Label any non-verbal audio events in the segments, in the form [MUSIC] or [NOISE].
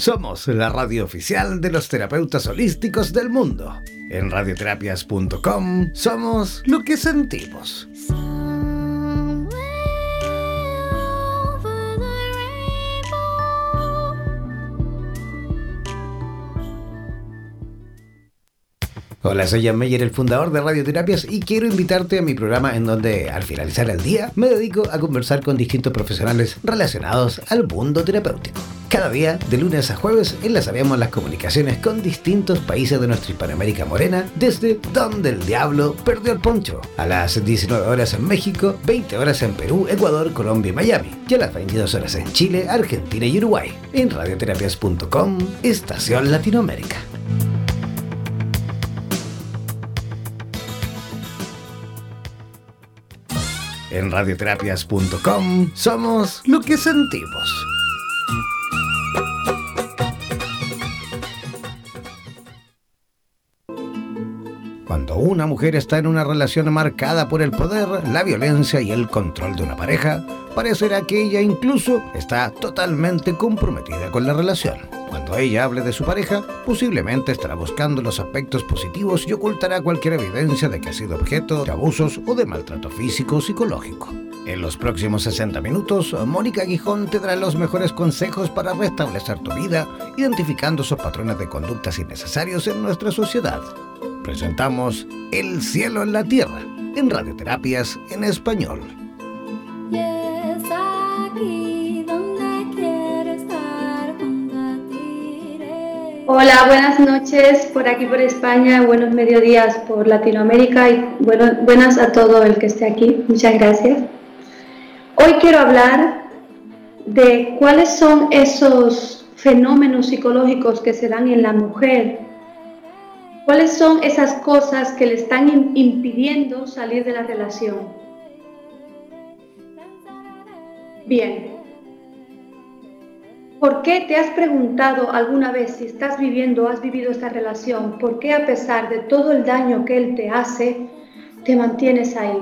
Somos la radio oficial de los terapeutas holísticos del mundo. En radioterapias.com somos lo que sentimos. Hola, soy Jan Meyer, el fundador de Radioterapias, y quiero invitarte a mi programa en donde, al finalizar el día, me dedico a conversar con distintos profesionales relacionados al mundo terapéutico. Cada día, de lunes a jueves, enlazaremos las comunicaciones con distintos países de nuestra Hispanoamérica morena, desde donde el diablo perdió el poncho, a las 19 horas en México, 20 horas en Perú, Ecuador, Colombia y Miami, y a las 22 horas en Chile, Argentina y Uruguay, en radioterapias.com, Estación Latinoamérica. En radioterapias.com somos lo que sentimos. Cuando una mujer está en una relación marcada por el poder, la violencia y el control de una pareja, parecerá que ella incluso está totalmente comprometida con la relación. Cuando ella hable de su pareja, posiblemente estará buscando los aspectos positivos y ocultará cualquier evidencia de que ha sido objeto de abusos o de maltrato físico o psicológico. En los próximos 60 minutos, Mónica Guijón te dará los mejores consejos para restablecer tu vida, identificando esos patrones de conductas innecesarios en nuestra sociedad. Presentamos El cielo en la tierra, en radioterapias en español. Hola, buenas noches por aquí por España, buenos mediodías por Latinoamérica y bueno, buenas a todo el que esté aquí. Muchas gracias. Hoy quiero hablar de cuáles son esos fenómenos psicológicos que se dan en la mujer. ¿Cuáles son esas cosas que le están impidiendo salir de la relación? Bien, ¿Por qué te has preguntado alguna vez si estás viviendo o has vivido esta relación? ¿Por qué a pesar de todo el daño que él te hace, te mantienes ahí?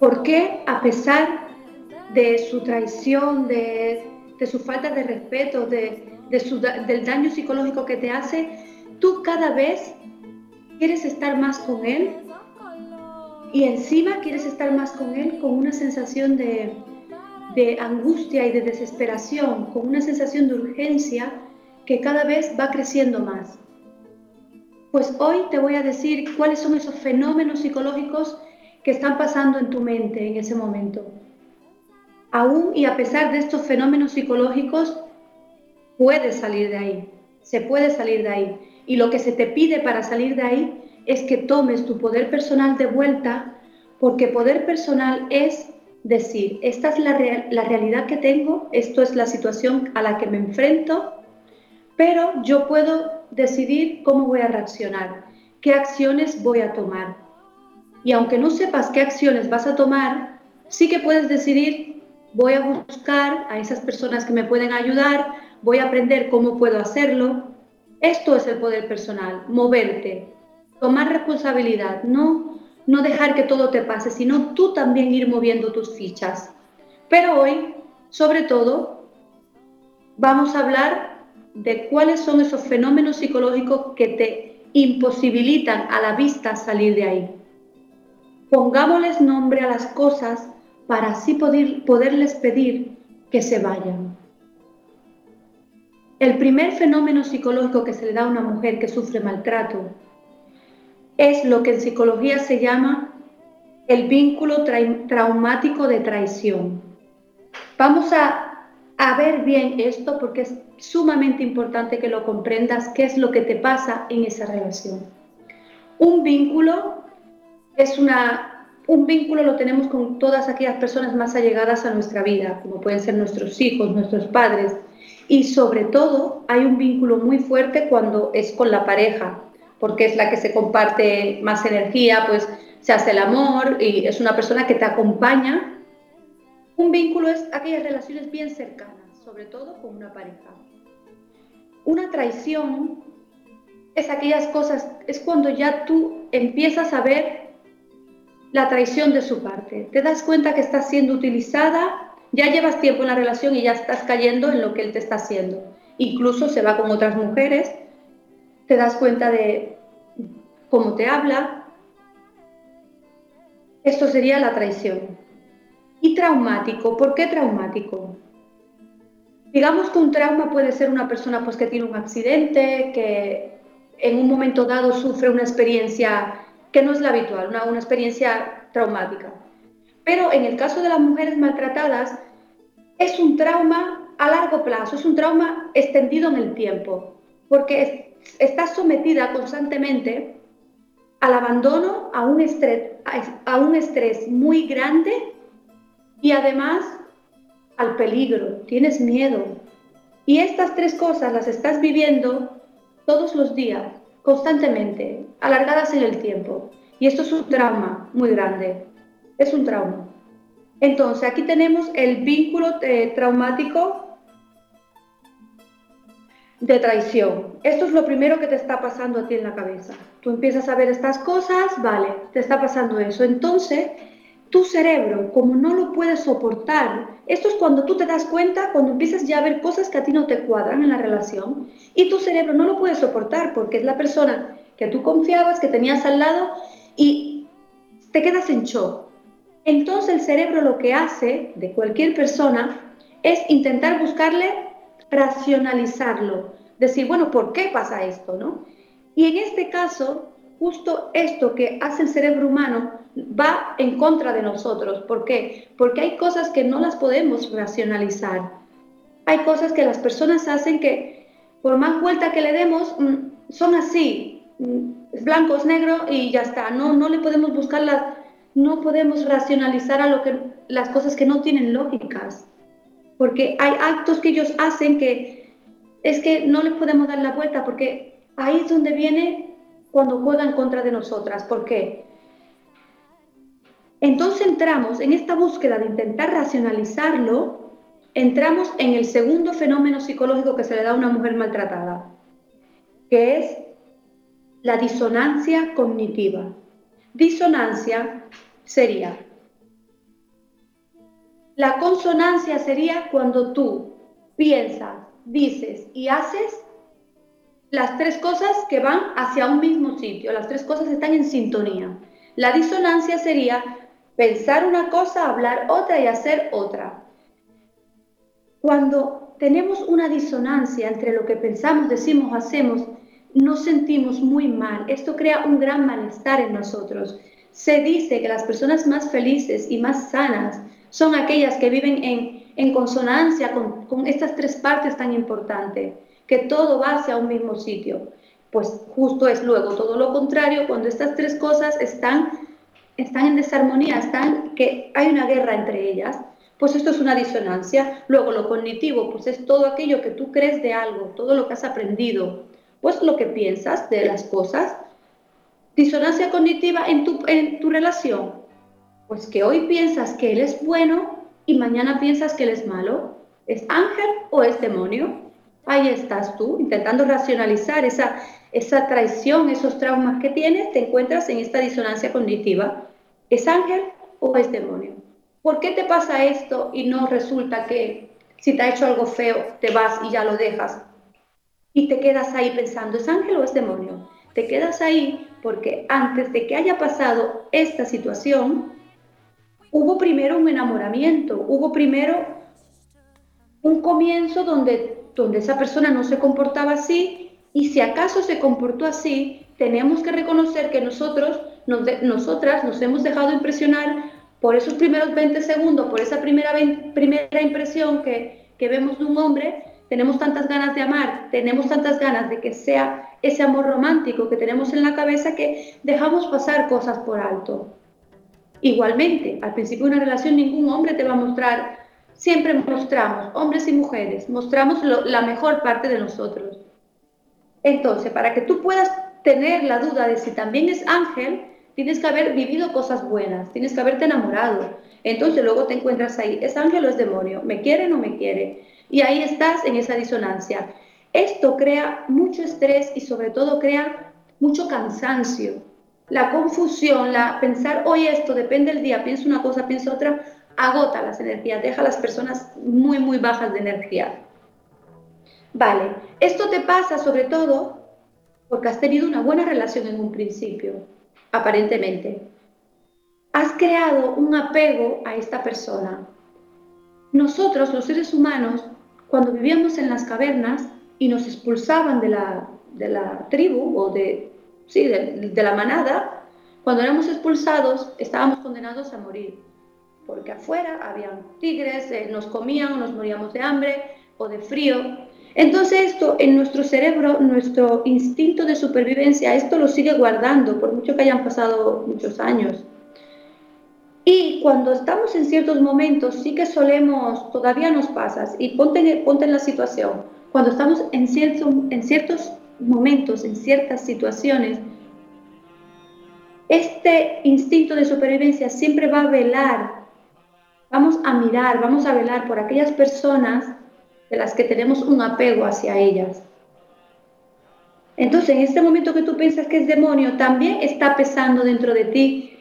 ¿Por qué a pesar de su traición, de, su falta de respeto, de, del daño psicológico que te hace, tú cada vez quieres estar más con él? Y encima quieres estar más con él con una sensación de, de angustia y de desesperación, con una sensación de urgencia que cada vez va creciendo más. Pues hoy te voy a decir cuáles son esos fenómenos psicológicos que están pasando en tu mente en ese momento. Aún y a pesar de estos fenómenos psicológicos, puedes salir de ahí, se puede salir de ahí. Y lo que se te pide para salir de ahí es que tomes tu poder personal de vuelta, porque poder personal es decir, esta es la, la realidad que tengo, esto es la situación a la que me enfrento, pero yo puedo decidir cómo voy a reaccionar, qué acciones voy a tomar. Y aunque no sepas qué acciones vas a tomar, sí que puedes decidir, voy a buscar a esas personas que me pueden ayudar, voy a aprender cómo puedo hacerlo. Esto es el poder personal, moverte, tomar responsabilidad, no no dejar que todo te pase, sino tú también ir moviendo tus fichas. Pero hoy, sobre todo, vamos a hablar de cuáles son esos fenómenos psicológicos que te imposibilitan a la vista salir de ahí. Pongámosles nombre a las cosas para así poder, poderles pedir que se vayan. El primer fenómeno psicológico que se le da a una mujer que sufre maltrato es lo que en psicología se llama el vínculo traumático de traición. Vamos a, ver bien esto porque es sumamente importante que lo comprendas, qué es lo que te pasa en esa relación. Un vínculo es una, un vínculo lo tenemos con todas aquellas personas más allegadas a nuestra vida, como pueden ser nuestros hijos, nuestros padres, y sobre todo hay un vínculo muy fuerte cuando es con la pareja, porque es la que se comparte más energía, pues se hace el amor y es una persona que te acompaña. Un vínculo es aquellas relaciones bien cercanas, sobre todo con una pareja. Una traición es aquellas cosas, es cuando ya tú empiezas a ver la traición de su parte. Te das cuenta que estás siendo utilizada, ya llevas tiempo en la relación y ya estás cayendo en lo que él te está haciendo. incluso se va con otras mujeres, te das cuenta de cómo te habla. Esto sería la traición. Y traumático, ¿por qué traumático? Digamos que un trauma puede ser una persona pues, que tiene un accidente, que en un momento dado sufre una experiencia que no es la habitual, una, una experiencia traumática. Pero en el caso de las mujeres maltratadas, es un trauma a largo plazo, es un trauma extendido en el tiempo, porque está sometida constantemente al abandono, a un estrés, a un estrés muy grande y además al peligro, tienes miedo. Y estas tres cosas las estás viviendo todos los días, constantemente, alargadas en el tiempo. Y esto es un trauma muy grande, es un trauma. Entonces, aquí tenemos el vínculo eh, traumático de traición. Esto es lo primero que te está pasando a ti en la cabeza. Tú empiezas a ver estas cosas, vale, te está pasando eso. Entonces, tu cerebro, como no lo puedes soportar, esto es cuando tú te das cuenta, cuando empiezas ya a ver cosas que a ti no te cuadran en la relación, y tu cerebro no lo puede soportar porque es la persona que tú confiabas, que tenías al lado, y te quedas en shock. Entonces el cerebro lo que hace de cualquier persona es intentar buscarle racionalizarlo, decir, bueno, ¿por qué pasa esto? ¿no? Y en este caso, justo esto que hace el cerebro humano va en contra de nosotros. ¿Por qué? Porque hay cosas que no las podemos racionalizar. Hay cosas que las personas hacen que, por más vuelta que le demos, mm, son así, mm, blancos, negros y ya está. No, no le podemos buscar las no podemos racionalizar a lo que, las cosas que no tienen lógicas, porque hay actos que ellos hacen que es que no les podemos dar la vuelta, porque ahí es donde viene cuando juegan contra de nosotras. ¿Por qué? Entonces entramos en esta búsqueda de intentar racionalizarlo, entramos en el segundo fenómeno psicológico que se le da a una mujer maltratada, que es la disonancia cognitiva. Disonancia sería, la consonancia sería cuando tú piensas, dices y haces las tres cosas que van hacia un mismo sitio, las tres cosas están en sintonía. La disonancia sería pensar una cosa, hablar otra y hacer otra. Cuando tenemos una disonancia entre lo que pensamos, decimos, hacemos, nos sentimos muy mal. Esto crea un gran malestar en nosotros. Se dice que las personas más felices y más sanas son aquellas que viven en, consonancia con, con, estas tres partes tan importantes, que todo va hacia un mismo sitio. Pues justo es luego todo lo contrario, cuando estas tres cosas están, están en desarmonía, están, que hay una guerra entre ellas, pues esto es una disonancia. Luego lo cognitivo, pues es todo aquello que tú crees de algo, todo lo que has aprendido, pues lo que piensas de las cosas. Disonancia cognitiva en tu, en tu relación, pues que hoy piensas que él es bueno y mañana piensas que él es malo. ¿Es ángel o es demonio? Ahí estás tú, intentando racionalizar esa, esa traición, esos traumas que tienes, te encuentras en esta disonancia cognitiva. ¿Es ángel o es demonio? ¿Por qué te pasa esto y no resulta que si te ha hecho algo feo te vas y ya lo dejas? y te quedas ahí pensando, ¿es ángel o es demonio? Te quedas ahí porque antes de que haya pasado esta situación, hubo primero un enamoramiento, hubo primero un comienzo donde, donde esa persona no se comportaba así y si acaso se comportó así, tenemos que reconocer que nosotros, nosotras nos hemos dejado impresionar por esos primeros 20 segundos, por esa primera, primera impresión que, que vemos de un hombre tenemos tantas ganas de amar, tenemos tantas ganas de que sea ese amor romántico que tenemos en la cabeza que dejamos pasar cosas por alto. Igualmente, al principio de una relación ningún hombre te va a mostrar, siempre mostramos, hombres y mujeres, mostramos la mejor parte de nosotros. Entonces, para que tú puedas tener la duda de si también es ángel, tienes que haber vivido cosas buenas, tienes que haberte enamorado. Entonces luego te encuentras ahí, ¿es ángel o es demonio? ¿Me quiere o no me quiere? Y ahí estás en esa disonancia. Esto crea mucho estrés y sobre todo crea mucho cansancio. La confusión, la pensar, hoy esto depende del día, pienso una cosa, pienso otra, agota las energías, deja a las personas muy, muy bajas de energía. Vale, esto te pasa sobre todo porque has tenido una buena relación en un principio, aparentemente. Has creado un apego a esta persona. Nosotros, los seres humanos, cuando vivíamos en las cavernas y nos expulsaban de la, de la tribu o de, sí, de, la manada, cuando éramos expulsados estábamos condenados a morir, porque afuera habían tigres, eh, nos comían, nos moríamos de hambre o de frío. Entonces esto en nuestro cerebro, nuestro instinto de supervivencia, esto lo sigue guardando, por mucho que hayan pasado muchos años. Y cuando estamos en ciertos momentos, sí que solemos, todavía nos pasa, y ponte, ponte en la situación, cuando estamos en, cierto, en ciertos momentos, en ciertas situaciones, este instinto de supervivencia siempre va a velar, vamos a mirar, vamos a velar por aquellas personas de las que tenemos un apego hacia ellas. Entonces, en este momento que tú piensas que es demonio, también está pesando dentro de ti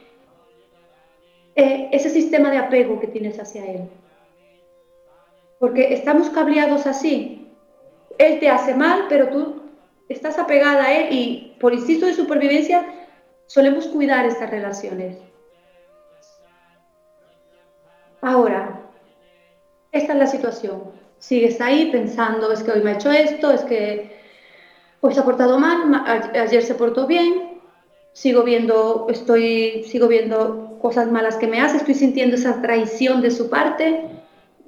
eh, ese sistema de apego que tienes hacia él. Porque estamos cableados así. Él te hace mal, pero tú estás apegada a él y por instinto de supervivencia solemos cuidar estas relaciones. Ahora, esta es la situación sigues ahí pensando, es que hoy me ha hecho esto, es que hoy se ha portado mal, ayer se portó bien, sigo viendo, estoy, sigo viendo cosas malas que me hace, estoy sintiendo esa traición de su parte,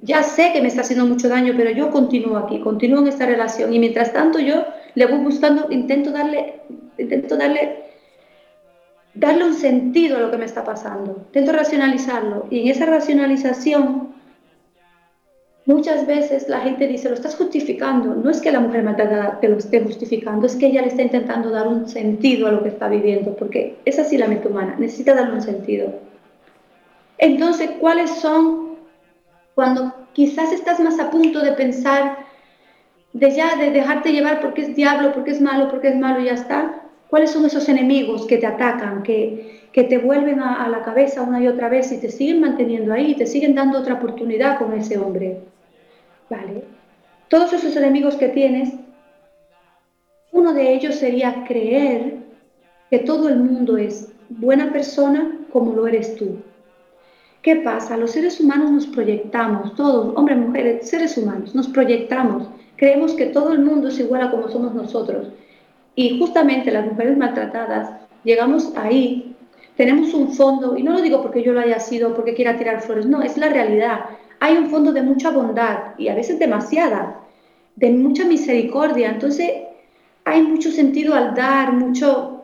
ya sé que me está haciendo mucho daño, pero yo continúo aquí, continúo en esta relación y mientras tanto yo le voy buscando, intento darle, intento darle, darle un sentido a lo que me está pasando, intento racionalizarlo y en esa racionalización Muchas veces la gente dice, lo estás justificando. No es que la mujer maltratada te lo esté justificando, es que ella le está intentando dar un sentido a lo que está viviendo, porque es así la mente humana, necesita darle un sentido. Entonces, ¿cuáles son cuando quizás estás más a punto de pensar, de ya, de dejarte llevar porque es diablo, porque es malo, porque es malo y ya está? ¿Cuáles son esos enemigos que te atacan, que, que te vuelven a, a la cabeza una y otra vez y te siguen manteniendo ahí, y te siguen dando otra oportunidad con ese hombre? ¿Vale? Todos esos enemigos que tienes, uno de ellos sería creer que todo el mundo es buena persona como lo eres tú. ¿Qué pasa? Los seres humanos nos proyectamos, todos, hombres, mujeres, seres humanos, nos proyectamos. Creemos que todo el mundo es igual a como somos nosotros. Y justamente las mujeres maltratadas llegamos ahí, tenemos un fondo, y no lo digo porque yo lo haya sido, porque quiera tirar flores, no, es la realidad hay un fondo de mucha bondad y a veces demasiada, de mucha misericordia. Entonces hay mucho sentido al dar, mucho...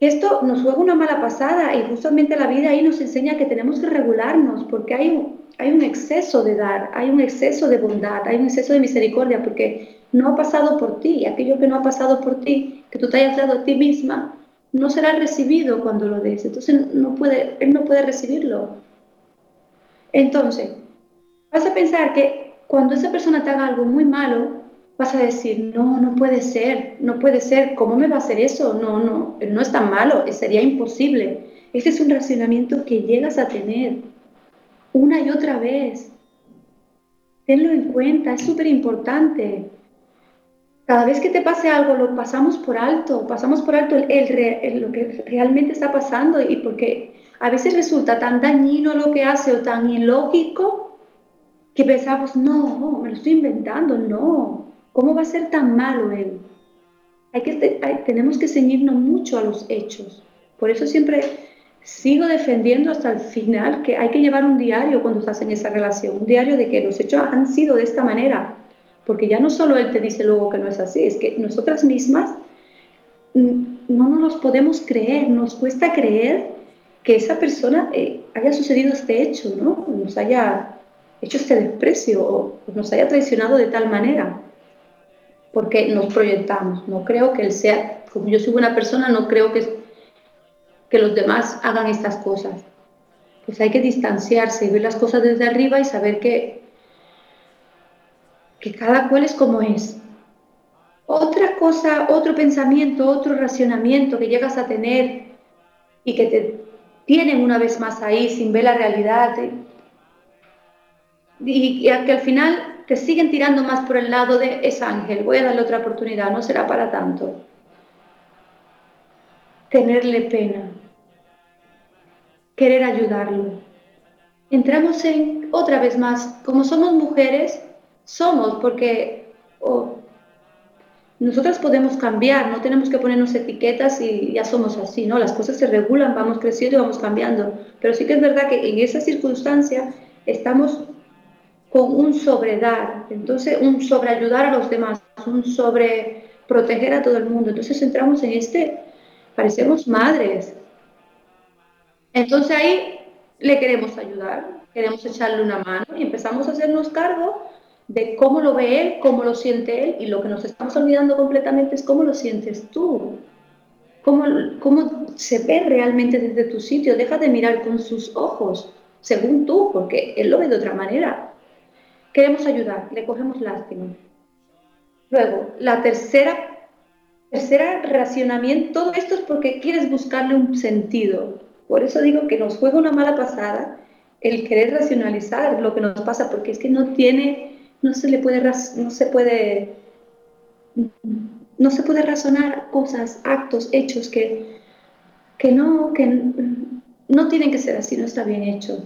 Esto nos juega una mala pasada y justamente la vida ahí nos enseña que tenemos que regularnos porque hay hay un exceso de dar, hay un exceso de bondad, hay un exceso de misericordia porque no ha pasado por ti. Aquello que no ha pasado por ti, que tú te hayas dado a ti misma, no será recibido cuando lo des. Entonces no puede, él no puede recibirlo. Entonces, vas a pensar que cuando esa persona te haga algo muy malo, vas a decir, no, no puede ser, no puede ser, ¿cómo me va a hacer eso? No, no, no es tan malo, sería imposible. Ese es un racionamiento que llegas a tener una y otra vez. Tenlo en cuenta, es súper importante. Cada vez que te pase algo, lo pasamos por alto, pasamos por alto el, lo que realmente está pasando y porque a veces resulta tan dañino lo que hace o tan ilógico que pensamos, no, me lo estoy inventando, no, ¿cómo va a ser tan malo él? Hay que, tenemos que ceñirnos mucho a los hechos. Por eso siempre sigo defendiendo hasta el final que hay que llevar un diario cuando estás en esa relación, un diario de que los hechos han sido de esta manera, porque ya no solo él te dice luego que no es así, es que nosotras mismas mm, no nos los podemos creer, nos cuesta creer que esa persona eh, haya sucedido este hecho, ¿no? Nos haya hecho este desprecio o nos haya traicionado de tal manera, porque nos proyectamos. No creo que él sea, como yo soy buena persona, no creo que, que los demás hagan estas cosas. Pues hay que distanciarse y ver las cosas desde arriba y saber que, que cada cual es como es. Otra cosa, otro pensamiento, otro racionamiento que llegas a tener y que te tienen una vez más ahí sin ver la realidad, y, que al final te siguen tirando más por el lado de es ángel, voy a darle otra oportunidad, no será para tanto. Tenerle pena, querer ayudarlo. Entramos en, otra vez más, como somos mujeres, somos, porque nosotras podemos cambiar, no tenemos que ponernos etiquetas y ya somos así, ¿no? Las cosas se regulan, vamos creciendo y vamos cambiando. Pero sí que es verdad que en esa circunstancia estamos con un sobredar, entonces un sobreayudar a los demás, un sobre proteger a todo el mundo. Entonces entramos en este, parecemos madres. Entonces ahí le queremos ayudar, queremos echarle una mano y empezamos a hacernos cargo de cómo lo ve él, cómo lo siente él y lo que nos estamos olvidando completamente es cómo lo sientes tú. Cómo, cómo se ve realmente desde tu sitio. Deja de mirar con sus ojos, según tú, porque él lo ve de otra manera. Queremos ayudar, le cogemos lástima. Luego, la tercera, tercera racionamiento, todo esto es porque quieres buscarle un sentido. Por eso digo que nos juega una mala pasada el querer racionalizar lo que nos pasa, porque es que no tiene, no se le puede, no se puede, no se puede razonar cosas, actos, hechos que, que no, que no tienen que ser así, no está bien hecho.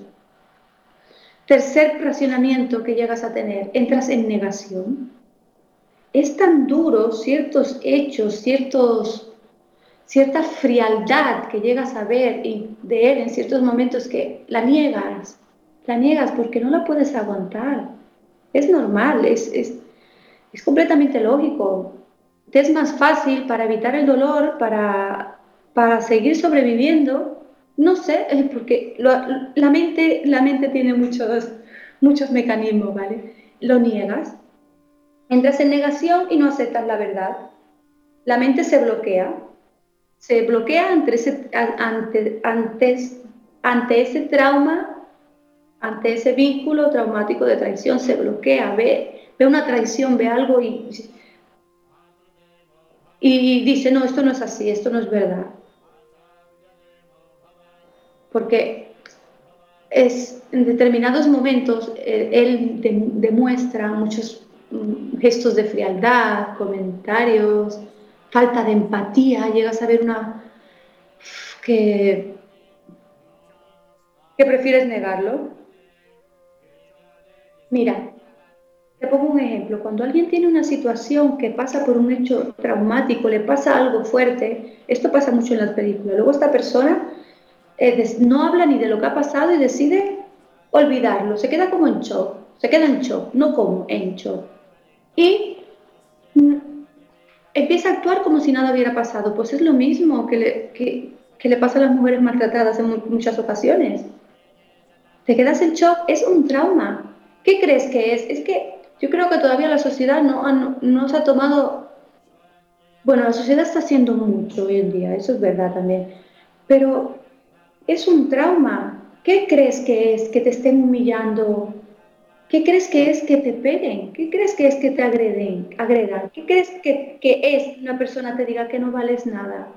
Tercer racionamiento que llegas a tener, entras en negación. Es tan duro ciertos hechos, ciertos, cierta frialdad que llegas a ver de él en ciertos momentos que la niegas, la niegas porque no la puedes aguantar. Es normal, es, es, es completamente lógico. Te es más fácil para evitar el dolor, para, para seguir sobreviviendo, no sé, porque la, mente, la mente tiene muchos, muchos mecanismos, ¿vale? Lo niegas, entras en negación y no aceptas la verdad. La mente se bloquea, se bloquea ante ese, ante, ante ese trauma, ante ese vínculo traumático de traición, se bloquea, ve, ve una traición, ve algo y, y dice, no, esto no es así, esto no es verdad porque es, en determinados momentos eh, él demuestra muchos mm, gestos de frialdad, comentarios, falta de empatía, llegas a ver una que, que prefieres negarlo. Mira, te pongo un ejemplo. Cuando alguien tiene una situación que pasa por un hecho traumático, le pasa algo fuerte, esto pasa mucho en las películas. Luego esta persona eh, no habla ni de lo que ha pasado y decide olvidarlo, se queda como en shock, se queda en shock, no como en shock. Y mm, empieza a actuar como si nada hubiera pasado, pues es lo mismo que le, que, le pasa a las mujeres maltratadas en muchas ocasiones. Te quedas en shock, es un trauma. ¿Qué crees que es? Es que yo creo que todavía la sociedad no, no, no se ha tomado... Bueno, la sociedad está haciendo mucho hoy en día, eso es verdad también. Pero es un trauma. ¿Qué crees que es que te estén humillando? ¿Qué crees que es que te peguen? ¿Qué crees que es que te agreden, agredan? ¿Qué crees que, que es una persona te diga que no vales nada?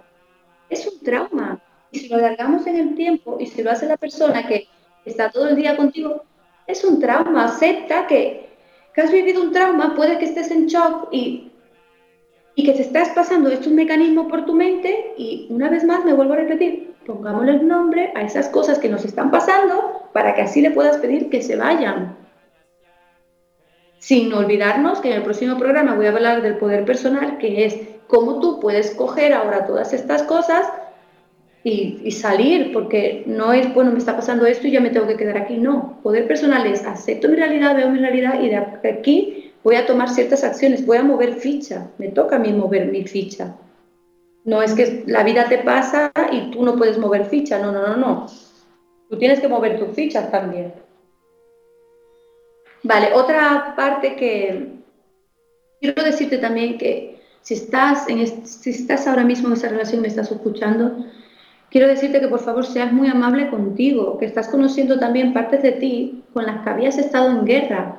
Es un trauma. Y si lo alargamos en el tiempo y si lo hace la persona que está todo el día contigo, es un trauma. Acepta que, has vivido un trauma, puede que estés en shock y, y que te estás pasando esto un mecanismo por tu mente y una vez más me vuelvo a repetir, pongámosle el nombre a esas cosas que nos están pasando para que así le puedas pedir que se vayan. Sin olvidarnos que en el próximo programa voy a hablar del poder personal, que es cómo tú puedes coger ahora todas estas cosas y, salir, porque no es, bueno, me está pasando esto y ya me tengo que quedar aquí. No, poder personal es acepto mi realidad, veo mi realidad y de aquí voy a tomar ciertas acciones, voy a mover ficha, me toca a mí mover mi ficha. No es que la vida te pasa y tú no puedes mover ficha, no, no, no, no. Tú tienes que mover tus fichas también. Vale, otra parte que quiero decirte también que si estás, en si estás ahora mismo en esa relación, me estás escuchando, quiero decirte que por favor seas muy amable contigo, que estás conociendo también partes de ti con las que habías estado en guerra.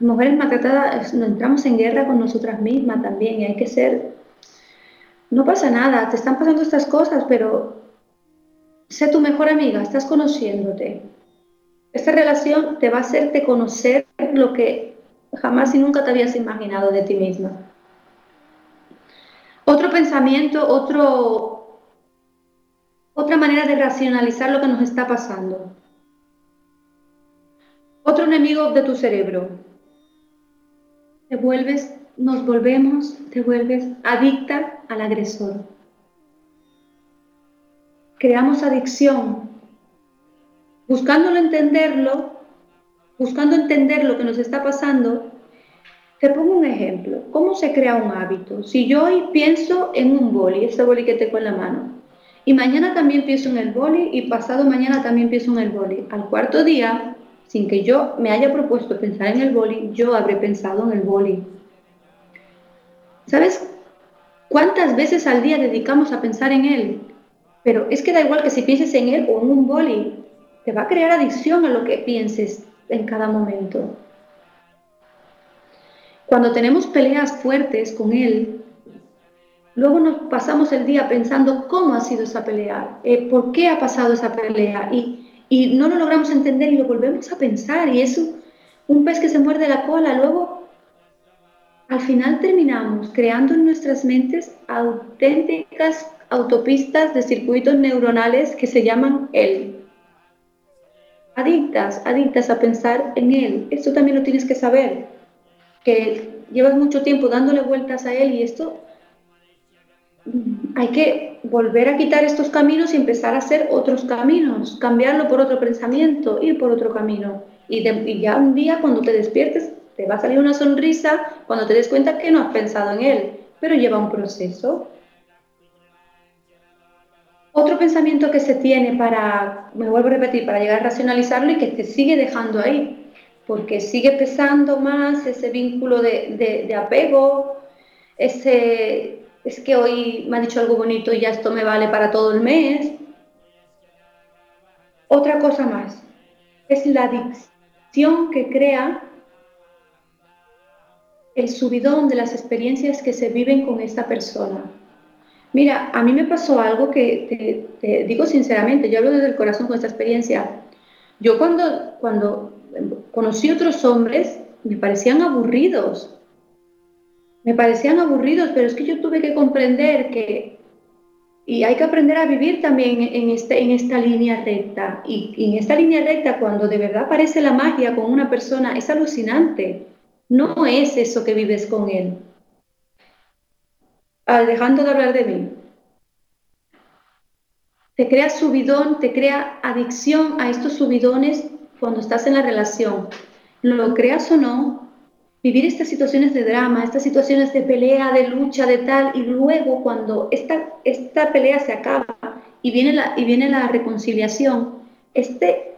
mujeres maltratadas, nos entramos en guerra con nosotras mismas también y hay que ser no pasa nada, te están pasando estas cosas, pero sé tu mejor amiga, estás conociéndote. Esta relación te va a hacerte conocer lo que jamás y nunca te habías imaginado de ti misma. Otro pensamiento, otro, otra manera de racionalizar lo que nos está pasando. Otro enemigo de tu cerebro. Te vuelves, nos volvemos, te vuelves adicta al agresor. Creamos adicción. Buscándolo entenderlo, buscando entender lo que nos está pasando, te pongo un ejemplo. ¿Cómo se crea un hábito? Si yo hoy pienso en un boli, ese boli que tengo en la mano, y mañana también pienso en el boli y pasado mañana también pienso en el boli, al cuarto día, sin que yo me haya propuesto pensar en el boli, yo habré pensado en el boli. ¿Sabes cuántas veces al día dedicamos a pensar en él? Pero es que da igual que si pienses en él o en un boli, te va a crear adicción a lo que pienses en cada momento. Cuando tenemos peleas fuertes con Él, luego nos pasamos el día pensando cómo ha sido esa pelea, eh, por qué ha pasado esa pelea y, no lo logramos entender y lo volvemos a pensar y es un, pez que se muerde la cola. Luego, al final terminamos creando en nuestras mentes auténticas autopistas de circuitos neuronales que se llaman Él adictas, adictas a pensar en él. Esto también lo tienes que saber, que llevas mucho tiempo dándole vueltas a él y esto hay que volver a quitar estos caminos y empezar a hacer otros caminos, cambiarlo por otro pensamiento, ir por otro camino. Y, y ya un día cuando te despiertes te va a salir una sonrisa cuando te des cuenta que no has pensado en él, pero lleva un proceso. Otro pensamiento que se tiene para, me vuelvo a repetir, para llegar a racionalizarlo y que te sigue dejando ahí, porque sigue pesando más ese vínculo de, apego, ese, es que hoy me ha dicho algo bonito y ya esto me vale para todo el mes. Otra cosa más, es la adicción que crea el subidón de las experiencias que se viven con esta persona. Mira, a mí me pasó algo que te, digo sinceramente, yo hablo desde el corazón con esta experiencia. Yo cuando, cuando conocí otros hombres, me parecían aburridos. Me parecían aburridos, pero es que yo tuve que comprender que, y hay que aprender a vivir también en, este, en esta línea recta. Y, y en esta línea recta, cuando de verdad aparece la magia con una persona, es alucinante. No es eso que vives con él dejando de hablar de mí. Te crea subidón, te crea adicción a estos subidones cuando estás en la relación. Lo creas o no, vivir estas situaciones de drama, estas situaciones de pelea, de lucha, de tal, y luego cuando esta, esta pelea se acaba y viene, la, y viene la reconciliación, este,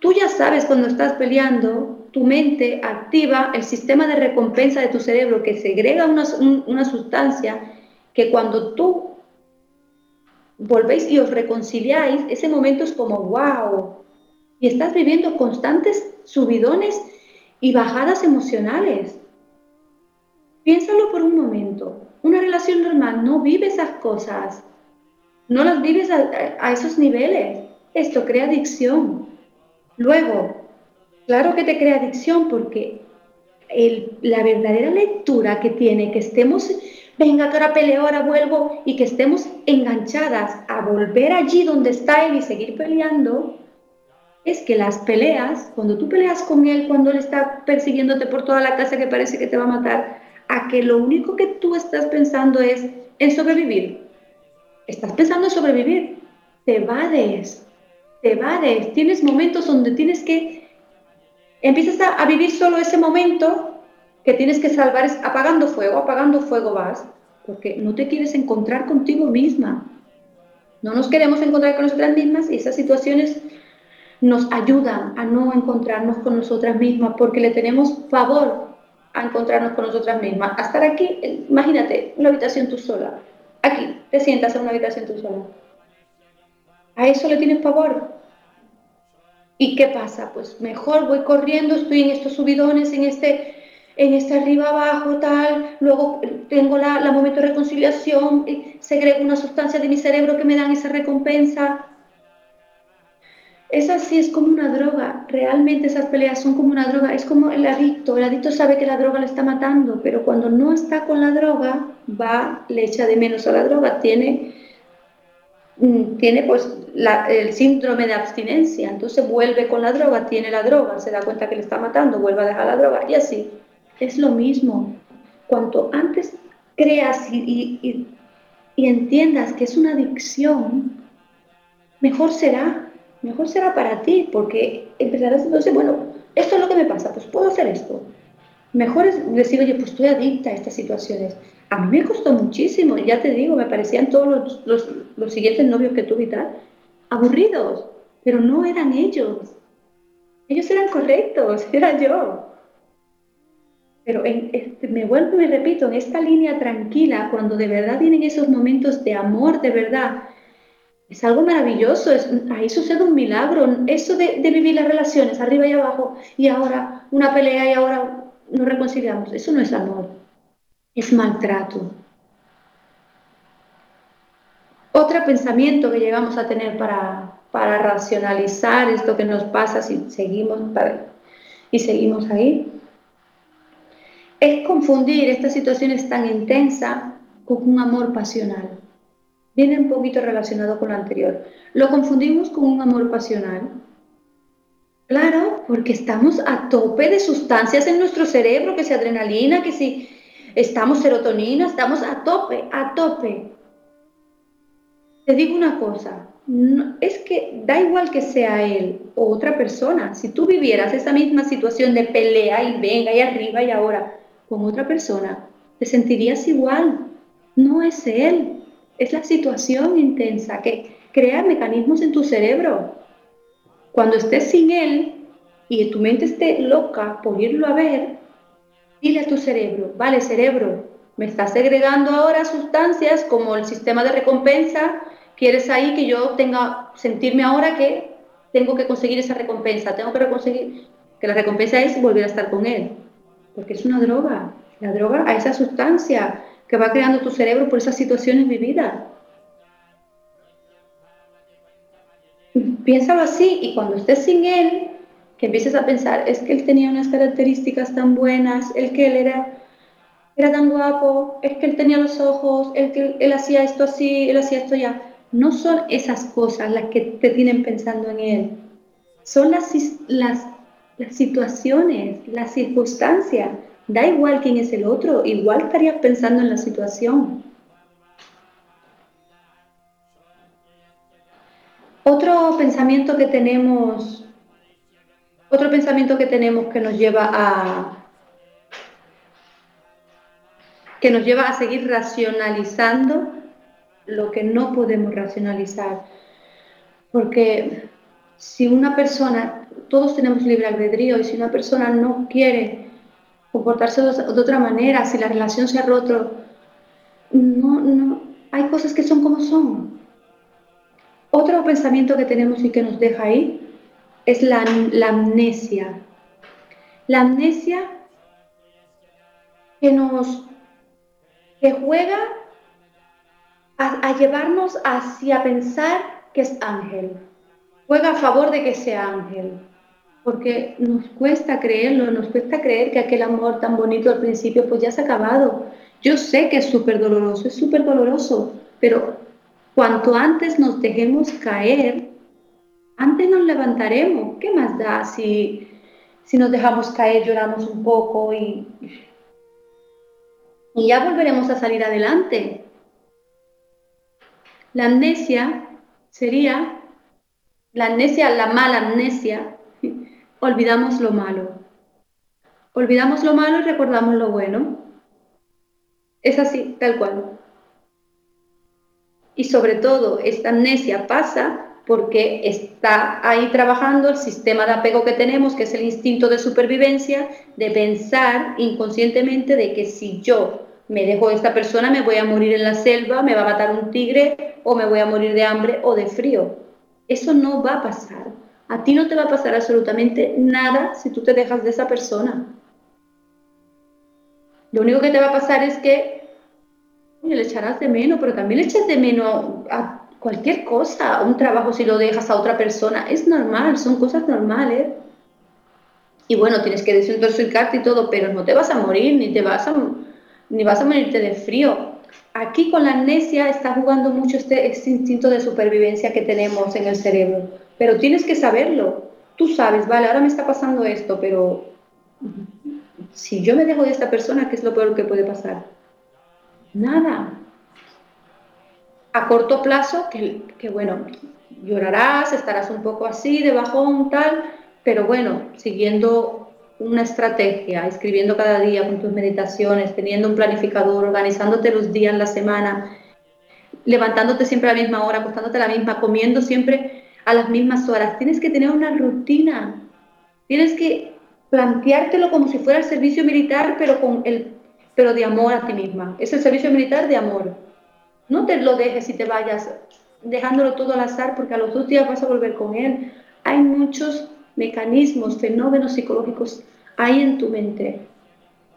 tú ya sabes cuando estás peleando tu mente activa el sistema de recompensa de tu cerebro que segrega una, una sustancia que cuando tú volvéis y os reconciliáis, ese momento es como wow. Y estás viviendo constantes subidones y bajadas emocionales. Piénsalo por un momento. Una relación normal no vive esas cosas. No las vives a, a esos niveles. Esto crea adicción. Luego, Claro que te crea adicción porque la verdadera lectura que tiene que estemos, venga, que ahora peleo, ahora vuelvo, y que estemos enganchadas a volver allí donde está él y seguir peleando, es que las peleas, cuando tú peleas con él, cuando él está persiguiéndote por toda la casa que parece que te va a matar, a que lo único que tú estás pensando es en sobrevivir. Estás pensando en sobrevivir. Te evades, te evades. Tienes momentos donde tienes que empiezas a, vivir solo ese momento que tienes que salvar, es apagando fuego, apagando fuego vas, porque no te quieres encontrar contigo misma. No nos queremos encontrar con nosotras mismas y esas situaciones nos ayudan a no encontrarnos con nosotras mismas porque le tenemos favor a encontrarnos con nosotras mismas. A estar aquí, imagínate, una habitación tú sola. Aquí, te sientas en una habitación tú sola. ¿A eso le tienes favor? ¿Y qué pasa? Pues mejor voy corriendo, estoy en estos subidones, en este, en este arriba abajo, tal, luego tengo la, la momento de reconciliación, segrego una sustancia de mi cerebro que me dan esa recompensa. Es así, es como una droga. Realmente esas peleas son como una droga. Es como el adicto. El adicto sabe que la droga le está matando, pero cuando no está con la droga, va, le echa de menos a la droga. Tiene, tiene pues el síndrome de abstinencia. Entonces vuelve con la droga, tiene la droga, se da cuenta que le está matando, vuelve a dejar la droga y así. Es lo mismo. Cuanto antes creas y, y entiendas que es una adicción, mejor será mejor será para ti, porque empezarás entonces, bueno, esto es lo que me pasa, pues puedo hacer esto. Mejor es decir, oye, pues estoy adicta a estas situaciones. A mí me costó muchísimo, ya te digo, me parecían todos los, los, siguientes novios que tuve y tal, aburridos, pero no eran ellos. Ellos eran correctos, [LAUGHS] era yo. Pero este, me vuelvo y me repito, en esta línea tranquila, cuando de verdad vienen esos momentos de amor de verdad, es algo maravilloso, es, ahí sucede un milagro. Eso de, vivir las relaciones arriba y abajo y ahora una pelea y ahora nos reconciliamos, eso no es amor, es maltrato. Otro pensamiento que llegamos a tener para, para racionalizar esto que nos pasa si seguimos y seguimos ahí es confundir estas situaciones tan intensas con un amor pasional viene un poquito relacionado con lo anterior. Lo confundimos con un amor pasional. Claro, porque estamos a tope de sustancias en nuestro cerebro, que si adrenalina, que si estamos serotonina, estamos a tope, a tope. Te digo una cosa, es que da igual que sea él o otra persona, si tú vivieras esa misma situación de pelea y venga y arriba y ahora con otra persona, te sentirías igual. No es él, es la situación intensa que crea mecanismos en tu cerebro. Cuando estés sin él y tu mente esté loca por irlo a ver, dile a tu cerebro, vale cerebro, me estás segregando ahora sustancias como el sistema de recompensa, quieres ahí que yo tenga, sentirme ahora que tengo que conseguir esa recompensa, tengo que conseguir, que la recompensa es volver a estar con él, porque es una droga, la droga a esa sustancia que va creando tu cerebro por esas situaciones vividas. Piénsalo así y cuando estés sin él, que empieces a pensar, es que él tenía unas características tan buenas, el que él era, era tan guapo, es que él tenía los ojos, el que él hacía esto así, él hacía esto ya. No son esas cosas las que te tienen pensando en él, son las, las, las situaciones, las circunstancias Da igual quién es el otro, igual estarías pensando en la situación. Otro pensamiento que tenemos, otro pensamiento que tenemos que nos lleva a que nos lleva a seguir racionalizando lo que no podemos racionalizar. Porque si una persona, todos tenemos libre albedrío, y si una persona no quiere comportarse de, otra manera, si la relación se ha roto. No, no, hay cosas que son como son. Otro pensamiento que tenemos y que nos deja ahí es la, amnesia. La amnesia que nos que juega a, a, llevarnos hacia pensar que es ángel. Juega a favor de que sea ángel porque nos cuesta creerlo, nos cuesta creer que aquel amor tan bonito al principio pues ya se ha acabado. Yo sé que es súper doloroso, es súper doloroso, pero cuanto antes nos dejemos caer, antes nos levantaremos. ¿Qué más da si, si nos dejamos caer, lloramos un poco y, y ya volveremos a salir adelante? La amnesia sería, la amnesia, la mala amnesia, [LAUGHS] olvidamos lo malo. Olvidamos lo malo y recordamos lo bueno. Es así, tal cual. Y sobre todo, esta amnesia pasa porque está ahí trabajando el sistema de apego que tenemos, que es el instinto de supervivencia, de pensar inconscientemente de que si yo me dejo a esta persona me voy a morir en la selva, me va a matar un tigre o me voy a morir de hambre o de frío. Eso no va a pasar. A ti no te va a pasar absolutamente nada si tú te dejas de esa persona. Lo único que te va a pasar es que le echarás de menos, pero también le echas de menos a, cualquier cosa, un trabajo si lo dejas a otra persona, es normal, son cosas normales. Y bueno, tienes que desintoxicarte y todo, pero no te vas a morir, ni te vas a, ni vas a morirte de frío. Aquí con la amnesia está jugando mucho este, este instinto de supervivencia que tenemos en el cerebro, pero tienes que saberlo. Tú sabes, vale, ahora me está pasando esto, pero si yo me dejo de esta persona, ¿qué es lo peor que puede pasar? Nada. A corto plazo, que, que bueno, llorarás, estarás un poco así, de bajón, tal, pero bueno, siguiendo una estrategia, escribiendo cada día con tus meditaciones, teniendo un planificador, organizándote los días, la semana, levantándote siempre a la misma hora, acostándote a la misma, comiendo siempre a las mismas horas. Tienes que tener una rutina. Tienes que planteártelo como si fuera el servicio militar, pero, con el, pero de amor a ti misma. Es el servicio militar de amor. No te lo dejes y te vayas dejándolo todo al azar porque a los dos días vas a volver con él. Hay muchos mecanismos, fenómenos psicológicos hay en tu mente.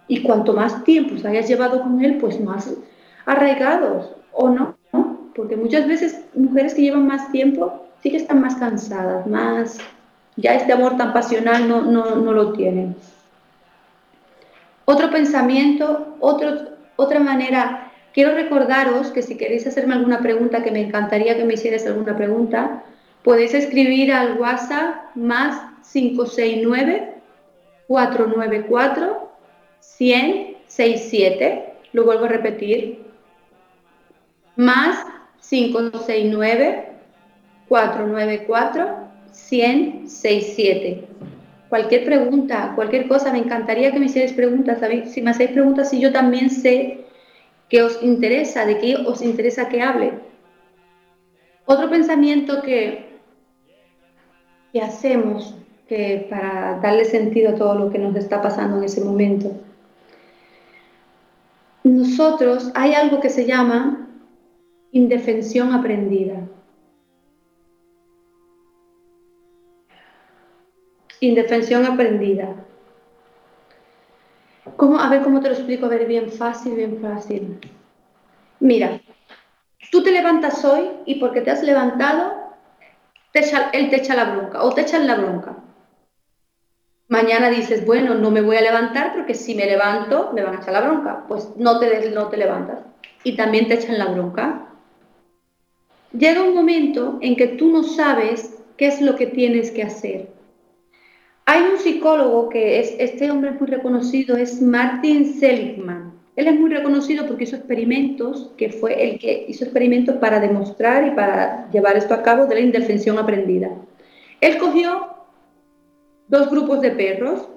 Y cuanto más tiempo hayas llevado con él, pues más arraigados, ¿o no? Porque muchas veces mujeres que llevan más tiempo sí que están más cansadas, más ya este amor tan pasional no, no, no lo tienen. Otro pensamiento, otro, otra manera, quiero recordaros que si queréis hacerme alguna pregunta, que me encantaría que me hicierais alguna pregunta, podéis escribir al WhatsApp más 569 494 167. Lo vuelvo a repetir. Más 569 494 167. Cualquier pregunta, cualquier cosa, me encantaría que me hicierais preguntas. Si me hacéis preguntas, si yo también sé que os interesa, de qué os interesa que hable. Otro pensamiento que, que hacemos que para darle sentido a todo lo que nos está pasando en ese momento. Nosotros hay algo que se llama indefensión aprendida. Indefensión aprendida. A ver cómo te lo explico, a ver, bien fácil, bien fácil. Mira, tú te levantas hoy y porque te has levantado, él te echa la bronca o te echan la bronca. Mañana dices, bueno, no me voy a levantar porque si me levanto me van a echar la bronca. Pues no te, no te levantas y también te echan la bronca. Llega un momento en que tú no sabes qué es lo que tienes que hacer. Hay un psicólogo que es, este hombre es muy reconocido, es Martin Seligman. Él es muy reconocido porque hizo experimentos, que fue el que hizo experimentos para demostrar y para llevar esto a cabo de la indefensión aprendida. Él cogió dos grupos de perros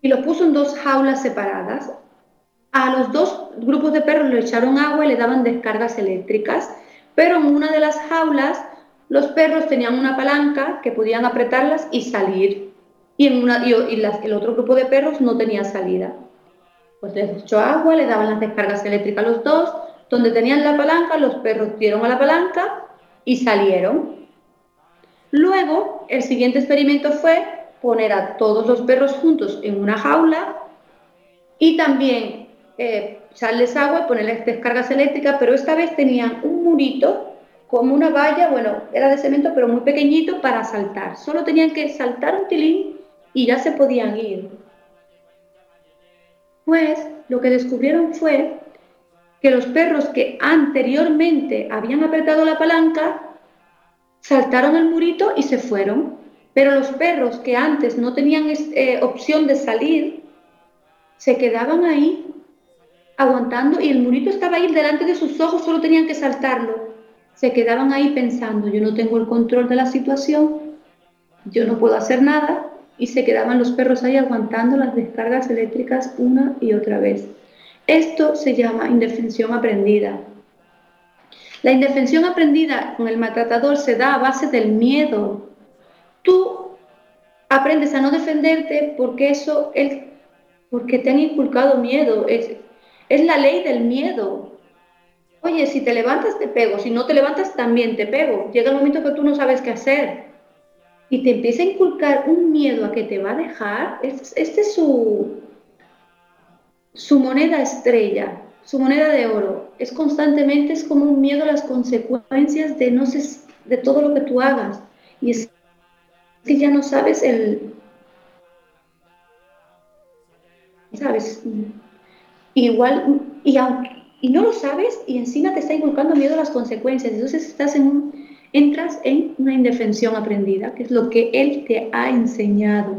y los puso en dos jaulas separadas. A los dos grupos de perros le echaron agua y le daban descargas eléctricas, pero en una de las jaulas los perros tenían una palanca que podían apretarlas y salir. Y, el otro grupo de perros no tenía salida. Pues les echó agua, le daban las descargas eléctricas a los dos. Donde tenían la palanca, los perros dieron a la palanca y salieron. Luego, el siguiente experimento fue poner a todos los perros juntos en una jaula y también eh, echarles agua y ponerles descargas eléctricas, pero esta vez tenían un murito como una valla, bueno, era de cemento, pero muy pequeñito para saltar. Solo tenían que saltar un tilín y ya se podían ir. Pues lo que descubrieron fue que los perros que anteriormente habían apretado la palanca saltaron el murito y se fueron. Pero los perros que antes no tenían eh, opción de salir, se quedaban ahí aguantando y el murito estaba ahí delante de sus ojos, solo tenían que saltarlo se quedaban ahí pensando, yo no tengo el control de la situación, yo no puedo hacer nada, y se quedaban los perros ahí aguantando las descargas eléctricas una y otra vez. Esto se llama indefensión aprendida. La indefensión aprendida con el maltratador se da a base del miedo. Tú aprendes a no defenderte porque eso, es, porque te han inculcado miedo. Es, es la ley del miedo. Oye, si te levantas te pego, si no te levantas también te pego. Llega el momento que tú no sabes qué hacer y te empieza a inculcar un miedo a que te va a dejar. Este, es su, su moneda estrella, su moneda de oro. Es constantemente, es como un miedo a las consecuencias de, no sé, de todo lo que tú hagas. Y es que ya no sabes el... ¿Sabes? Igual, y, y no lo sabes y encima te está inculcando miedo a las consecuencias. Entonces estás en un, entras en una indefensión aprendida, que es lo que él te ha enseñado.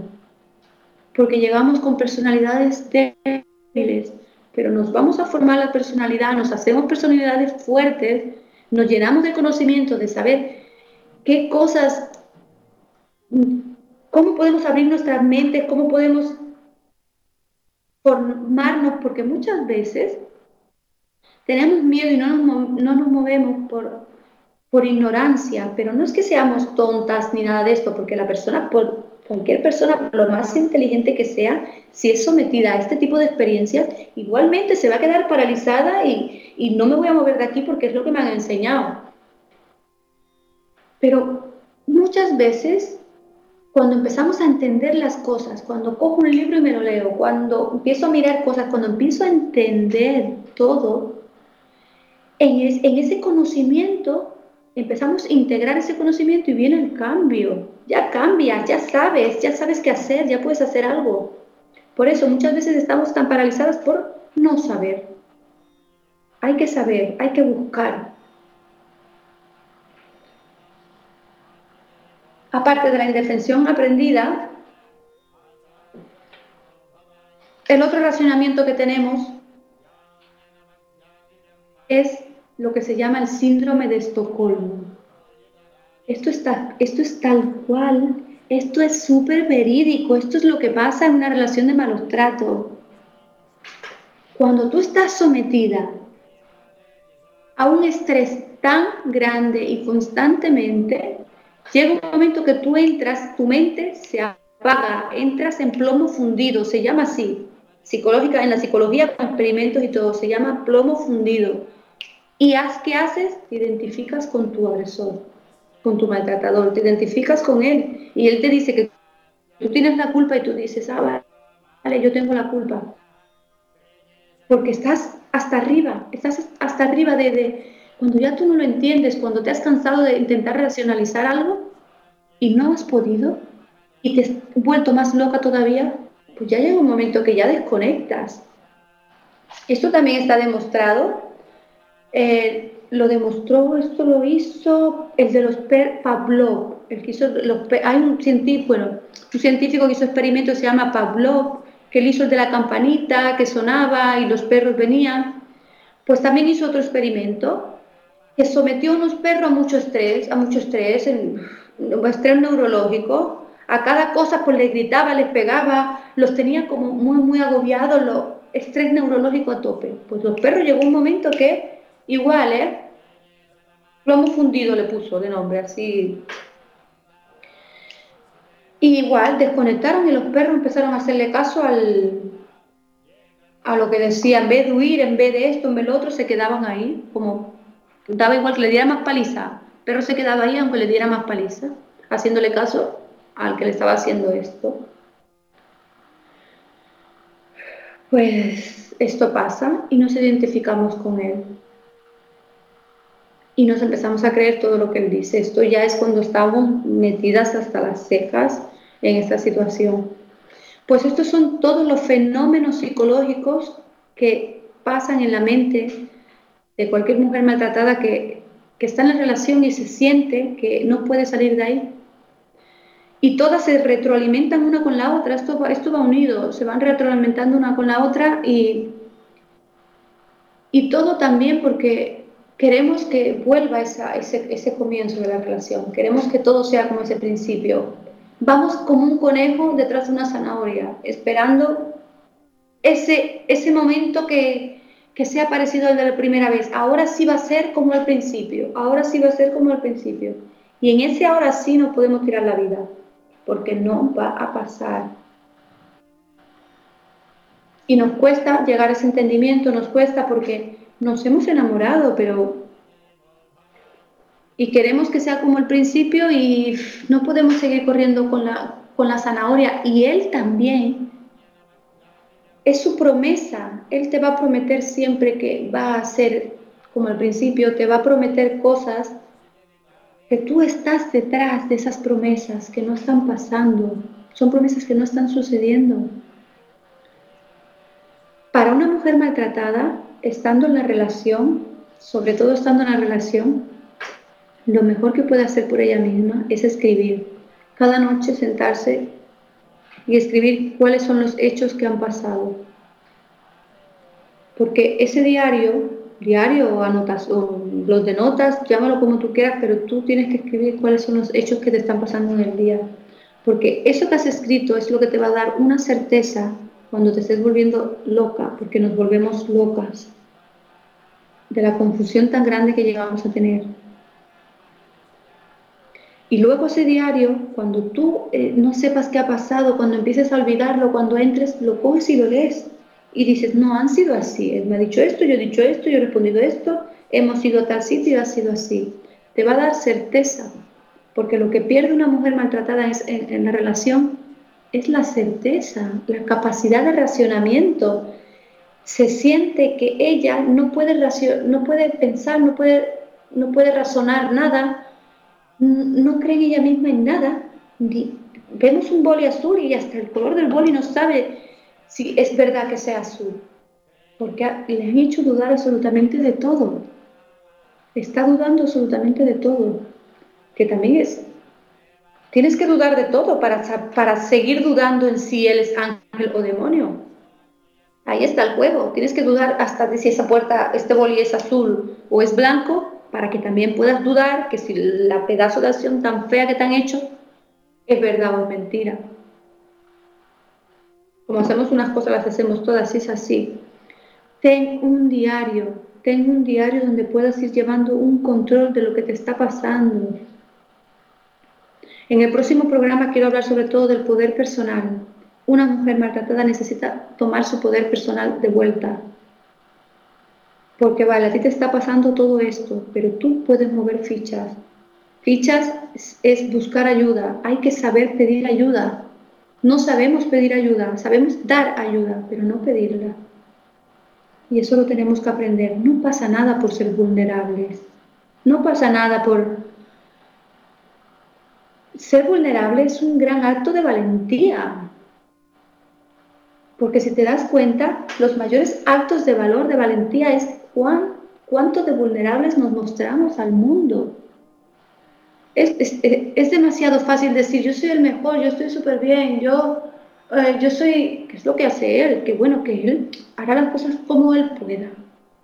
Porque llegamos con personalidades débiles, pero nos vamos a formar la personalidad, nos hacemos personalidades fuertes, nos llenamos de conocimiento, de saber qué cosas, cómo podemos abrir nuestras mentes, cómo podemos formarnos, porque muchas veces tenemos miedo y no nos, no nos movemos por, por ignorancia, pero no es que seamos tontas ni nada de esto, porque la persona, por cualquier persona, por lo más inteligente que sea, si es sometida a este tipo de experiencias, igualmente se va a quedar paralizada y, y no me voy a mover de aquí porque es lo que me han enseñado. Pero muchas veces, cuando empezamos a entender las cosas, cuando cojo un libro y me lo leo, cuando empiezo a mirar cosas, cuando empiezo a entender todo, en, ese conocimiento empezamos a integrar ese conocimiento y viene el cambio. Ya cambias, ya sabes, ya sabes qué hacer, ya puedes hacer algo. Por eso muchas veces estamos tan paralizadas por no saber. Hay que saber, hay que buscar. Aparte de la indefensión aprendida, el otro racionamiento que tenemos es lo que se llama el síndrome de Estocolmo. Esto, está, esto es tal cual, esto es súper verídico, esto es lo que pasa en una relación de malos tratos. Cuando tú estás sometida a un estrés tan grande y constantemente, llega un momento que tú entras, tu mente se apaga, entras en plomo fundido, se llama así, psicológica, en la psicología con experimentos y todo, se llama plomo fundido ¿Y qué haces? Te identificas con tu agresor, con tu maltratador, te identificas con él y él te dice que tú tienes la culpa y tú dices, ah, vale, yo tengo la culpa. Porque estás hasta arriba, estás hasta arriba de, de cuando ya tú no lo entiendes, cuando te has cansado de intentar racionalizar algo y no has podido y te has vuelto más loca todavía, pues ya llega un momento que ya desconectas. Esto también está demostrado eh, lo demostró, esto lo hizo el de los per Pavlov, el que hizo los hay un científico, bueno, un científico que hizo experimentos se llama Pavlov, que él hizo el de la campanita que sonaba y los perros venían, pues también hizo otro experimento que sometió a unos perros a mucho estrés, a mucho estrés, en, estrés neurológico, a cada cosa pues les gritaba, les pegaba, los tenía como muy, muy agobiados, lo, estrés neurológico a tope. Pues los perros llegó un momento que Igual, ¿eh? Plomo fundido le puso de nombre, así. igual desconectaron y los perros empezaron a hacerle caso al, a lo que decía, en vez de huir, en vez de esto, en vez de lo otro, se quedaban ahí, como daba igual que le diera más paliza, pero se quedaba ahí aunque le diera más paliza, haciéndole caso al que le estaba haciendo esto. Pues esto pasa y nos identificamos con él y nos empezamos a creer todo lo que él dice. Esto ya es cuando estamos metidas hasta las cejas en esta situación. Pues estos son todos los fenómenos psicológicos que pasan en la mente de cualquier mujer maltratada que, que está en la relación y se siente que no puede salir de ahí. Y todas se retroalimentan una con la otra, esto, esto va unido, se van retroalimentando una con la otra y, y todo también porque queremos que vuelva ese, ese comienzo de la relación, queremos que todo sea como ese principio. Vamos como un conejo detrás de una zanahoria, esperando ese, ese momento que, que sea parecido al de la primera vez. Ahora sí va a ser como al principio, ahora sí va a ser como al principio. Y en ese ahora sí nos podemos tirar la vida, porque no va a pasar. Y nos cuesta llegar a ese entendimiento, nos cuesta porque nos hemos enamorado, pero... Y queremos que sea como el principio y no podemos seguir corriendo con la, con la zanahoria. Y él también. es su promesa. Él te va a prometer siempre que va a ser, como al principio, te va a prometer cosas que tú estás detrás de esas promesas que no están pasando. Son promesas que no están sucediendo. Para una mujer maltratada, estando en la relación, sobre todo estando en la relación, lo mejor que puede hacer por ella misma es escribir. Cada noche sentarse y escribir cuáles son los hechos que han pasado. Porque ese diario, diario o anotación, los de notas, llámalo como tú quieras, pero tú tienes que escribir cuáles son los hechos que te están pasando en el día. Porque eso que has escrito es lo que te va a dar una certeza cuando te estés volviendo loca, porque nos volvemos locas de la confusión tan grande que llegamos a tener. Y luego ese diario, cuando tú eh, no sepas qué ha pasado, cuando empieces a olvidarlo, cuando entres, lo coges y lo lees. Y dices, no, han sido así. Él me ha dicho esto, yo he dicho esto, yo he respondido esto, hemos ido a tal sitio y ha sido así. Te va a dar certeza, porque lo que pierde una mujer maltratada en, la relación es la certeza, la capacidad de racionamiento. Se siente que ella no puede, no puede pensar, no puede, no puede razonar nada no cree en ella misma en nada. Vemos un boli azul y hasta el color del boli no sabe si es verdad que sea azul, porque le han hecho dudar absolutamente de todo. Está dudando absolutamente de todo, que también es... Tienes que dudar de todo para, para seguir dudando en si él es ángel o demonio. Ahí está el juego. Tienes que dudar hasta de si esa puerta, este boli es azul o es blanco para que también puedas dudar que si la pedazo de acción tan fea que te han hecho es verdad o es mentira. Como hacemos unas cosas, las hacemos todas, es así. Ten un diario, ten un diario donde puedas ir llevando un control de lo que te está pasando. En el próximo programa quiero hablar sobre todo del poder personal. Una mujer maltratada necesita tomar su poder personal de vuelta, porque vale, a ti te está pasando todo esto, pero tú puedes mover fichas. Fichas es, buscar ayuda, hay que saber pedir ayuda. No sabemos pedir ayuda, sabemos dar ayuda, pero no pedirla. Y eso lo tenemos que aprender. No pasa nada por ser vulnerables. No pasa nada por... Ser vulnerable es un gran acto de valentía. Porque si te das cuenta, los mayores actos de valor, de valentía, es cuán, cuánto de vulnerables nos mostramos al mundo. Es, demasiado fácil decir, yo soy el mejor, yo estoy súper bien, yo, eh, yo soy, ¿qué es lo que hace él? Que bueno, que él hará las cosas como él pueda,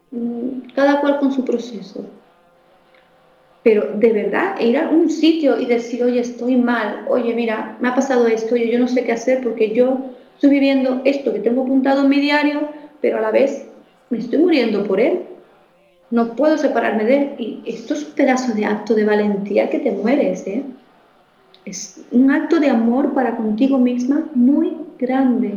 mm, cada cual con su proceso. Pero de verdad, ir a un sitio y decir, oye, estoy mal, oye, mira, me ha pasado esto, oye, yo no sé qué hacer porque yo estoy viviendo esto que tengo apuntado en mi diario, pero a la vez me estoy muriendo por él. No puedo separarme de él. Y esto es un pedazo de acto de valentía que te mueres, ¿eh? Es un acto de amor para contigo misma muy grande.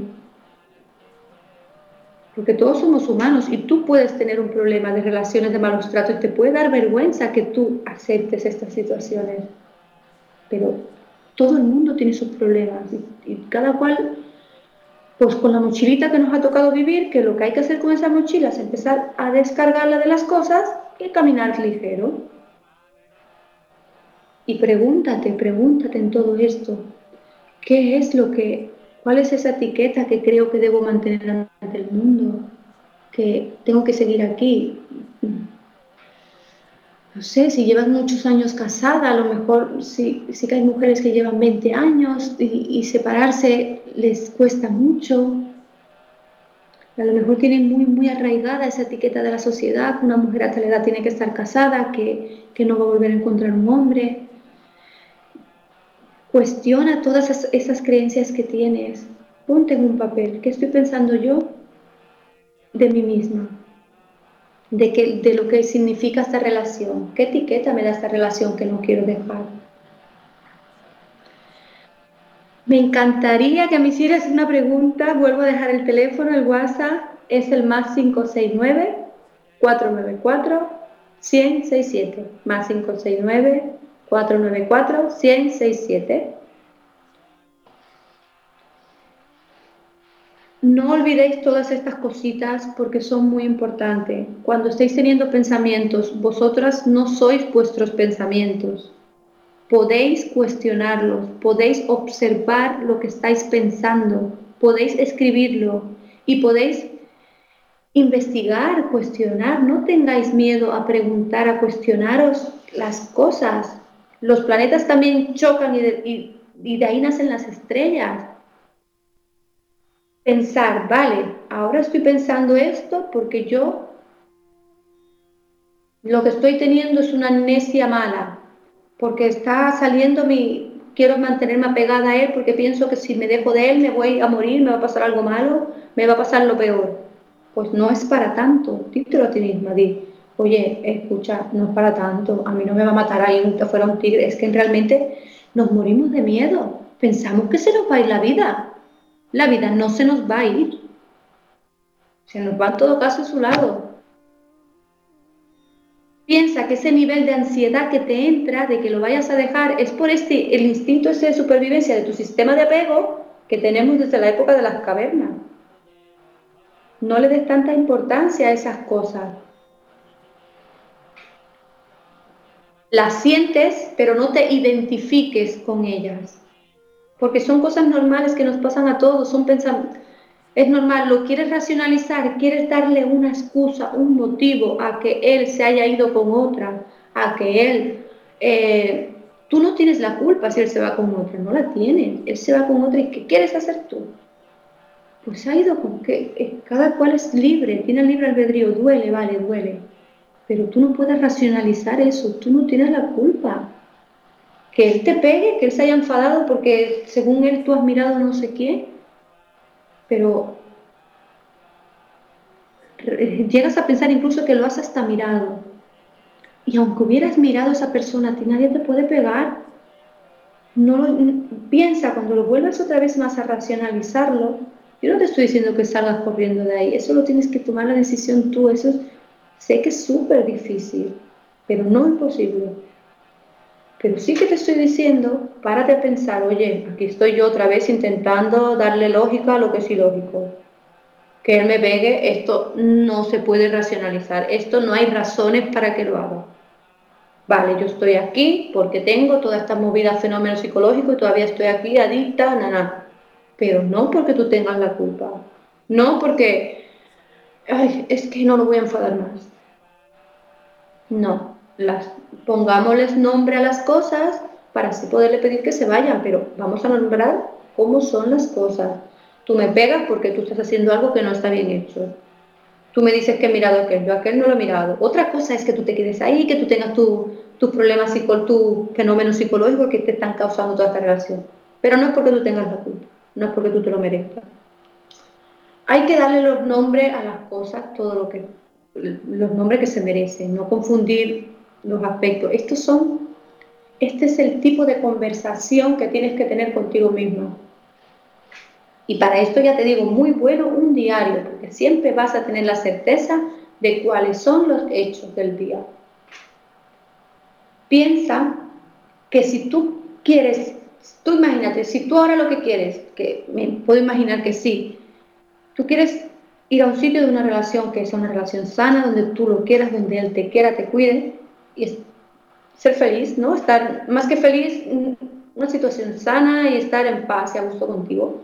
Porque todos somos humanos y tú puedes tener un problema de relaciones de malos tratos y te puede dar vergüenza que tú aceptes estas situaciones. Pero todo el mundo tiene sus problemas y cada cual pues con la mochilita que nos ha tocado vivir, que lo que hay que hacer con esa mochila es empezar a descargarla de las cosas y caminar ligero. Y pregúntate, pregúntate en todo esto, ¿qué es lo que, cuál es esa etiqueta que creo que debo mantener ante el mundo? Que tengo que seguir aquí, no sé, si llevas muchos años casada, a lo mejor sí, que hay mujeres que llevan 20 años y, separarse les cuesta mucho. A lo mejor tienen muy, muy arraigada esa etiqueta de la sociedad, que una mujer a tal edad tiene que estar casada, que, que no va a volver a encontrar un hombre. Cuestiona todas esas, creencias que tienes. Ponte en un papel, ¿qué estoy pensando yo de mí misma? de, de lo que significa esta relación. ¿Qué etiqueta me da esta relación que no quiero dejar? Me encantaría que me hicieras una pregunta. Vuelvo a dejar el teléfono, el WhatsApp es el más 569 494 167 más 569 494 167 no olvidéis todas estas cositas porque son muy importantes. Cuando estéis teniendo pensamientos, vosotras no sois vuestros pensamientos. Podéis cuestionarlos, podéis observar lo que estáis pensando, podéis escribirlo y podéis investigar, cuestionar. No tengáis miedo a preguntar, a cuestionaros las cosas. Los planetas también chocan y de, ahí nacen las estrellas. Pensar, vale, ahora estoy pensando esto porque yo lo que estoy teniendo es una amnesia mala, porque está saliendo mi, quiero mantenerme apegada a él porque pienso que si me dejo de él me voy a morir, me va a pasar algo malo, me va a pasar lo peor. Pues no es para tanto, dítelo a ti misma, di, oye, escucha, no es para tanto, a mí no me va a matar ahí fuera un tigre, es que realmente nos morimos de miedo, pensamos que se nos va a ir la vida, la vida no se nos va a ir, se nos va en todo caso a su lado. Piensa que ese nivel de ansiedad que te entra de que lo vayas a dejar es por este, el instinto de supervivencia de tu sistema de apego que tenemos desde la época de las cavernas. No le des tanta importancia a esas cosas. Las sientes, pero no te identifiques con ellas. Porque son cosas normales que nos pasan a todos, son pensamientos. Es normal, lo quieres racionalizar, quieres darle una excusa, un motivo a que él se haya ido con otra, a que él... Eh, tú no tienes la culpa si él se va con otra, no la tienes. Él se va con otra y ¿qué quieres hacer tú? Pues ha ido con que eh, cada cual es libre, tiene libre albedrío, duele, vale, duele pero tú no puedes racionalizar eso, tú no tienes la culpa. Que él te pegue, que él se haya enfadado porque según él tú has mirado no sé qué, pero llegas a pensar incluso que lo has hasta mirado. Y aunque hubieras mirado a esa persona, a ti nadie te puede pegar. No piensa cuando lo vuelvas otra vez más a racionalizarlo. Yo no te estoy diciendo que salgas corriendo de ahí, eso lo tienes que tomar la decisión tú, eso es Sé que es súper difícil, pero no imposible. Pero sí que te estoy diciendo, párate a pensar, oye, aquí estoy yo otra vez intentando darle lógica a lo que es ilógico. Que él me pegue, esto no se puede racionalizar, esto no hay razones para que lo haga. Vale, yo estoy aquí porque tengo toda esta movida fenómeno psicológico y todavía estoy aquí adicta, nada. Pero no porque tú tengas la culpa. No porque, ay, es que no lo voy a enfadar más. No, las, pongámosles nombre a las cosas para así poderle pedir que se vayan, pero vamos a nombrar cómo son las cosas. Tú me pegas porque tú estás haciendo algo que no está bien hecho. Tú me dices que he mirado aquel, yo aquel no lo he mirado. Otra cosa es que tú te quedes ahí, que tú tengas tus tu problemas, tu fenómeno psicológico que te están causando toda esta relación. Pero no es porque tú tengas la culpa, no es porque tú te lo merezcas. Hay que darle los nombres a las cosas, todo lo que los nombres que se merecen, no confundir los aspectos. Estos son, este es el tipo de conversación que tienes que tener contigo mismo. Y para esto ya te digo, muy bueno un diario, porque siempre vas a tener la certeza de cuáles son los hechos del día. Piensa que si tú quieres, tú imagínate, si tú ahora lo que quieres, que me puedo imaginar que sí, tú quieres ir a un sitio de una relación que sea una relación sana, donde tú lo quieras, donde él te quiera, te cuide y ser feliz, ¿no? Estar más que feliz, una situación sana y estar en paz y a gusto contigo.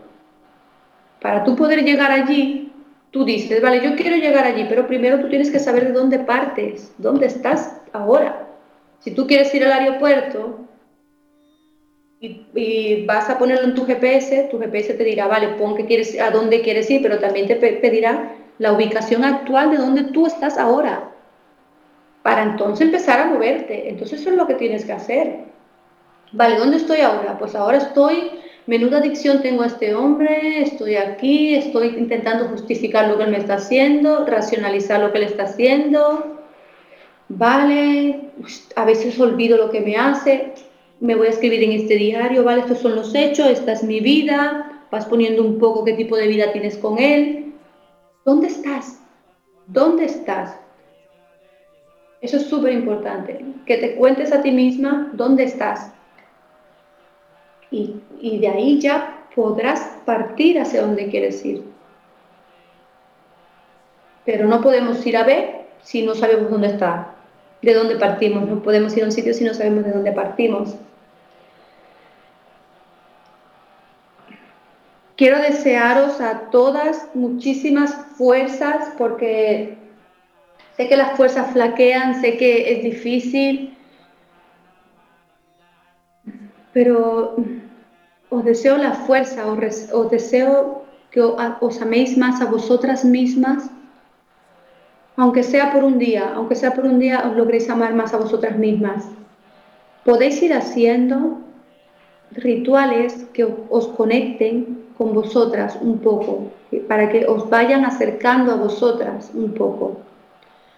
Para tú poder llegar allí, tú dices, vale, yo quiero llegar allí, pero primero tú tienes que saber de dónde partes, dónde estás ahora. Si tú quieres ir al aeropuerto, y, vas a ponerlo en tu GPS, tu GPS te dirá, vale, pon que quieres, a dónde quieres ir, pero también te pedirá la ubicación actual de dónde tú estás ahora, para entonces empezar a moverte. Entonces eso es lo que tienes que hacer. Vale, ¿dónde estoy ahora? Pues ahora estoy, menuda adicción tengo a este hombre, estoy aquí, estoy intentando justificar lo que él me está haciendo, racionalizar lo que él está haciendo. Vale, a veces olvido lo que me hace me voy a escribir en este diario, ¿vale? Estos son los hechos, esta es mi vida, vas poniendo un poco qué tipo de vida tienes con él. ¿Dónde estás? ¿Dónde estás? Eso es súper importante, que te cuentes a ti misma dónde estás. Y, y de ahí ya podrás partir hacia donde quieres ir. pero no podemos ir a B si no sabemos dónde está, de dónde partimos. No podemos ir a un sitio si no sabemos de dónde partimos. Quiero desearos a todas muchísimas fuerzas porque sé que las fuerzas flaquean, sé que es difícil, pero os deseo la fuerza, os, deseo que os améis más a vosotras mismas, aunque sea por un día, aunque sea por un día os logréis amar más a vosotras mismas. Podéis ir haciendo rituales que os conecten con vosotras un poco, para que os vayan acercando a vosotras un poco.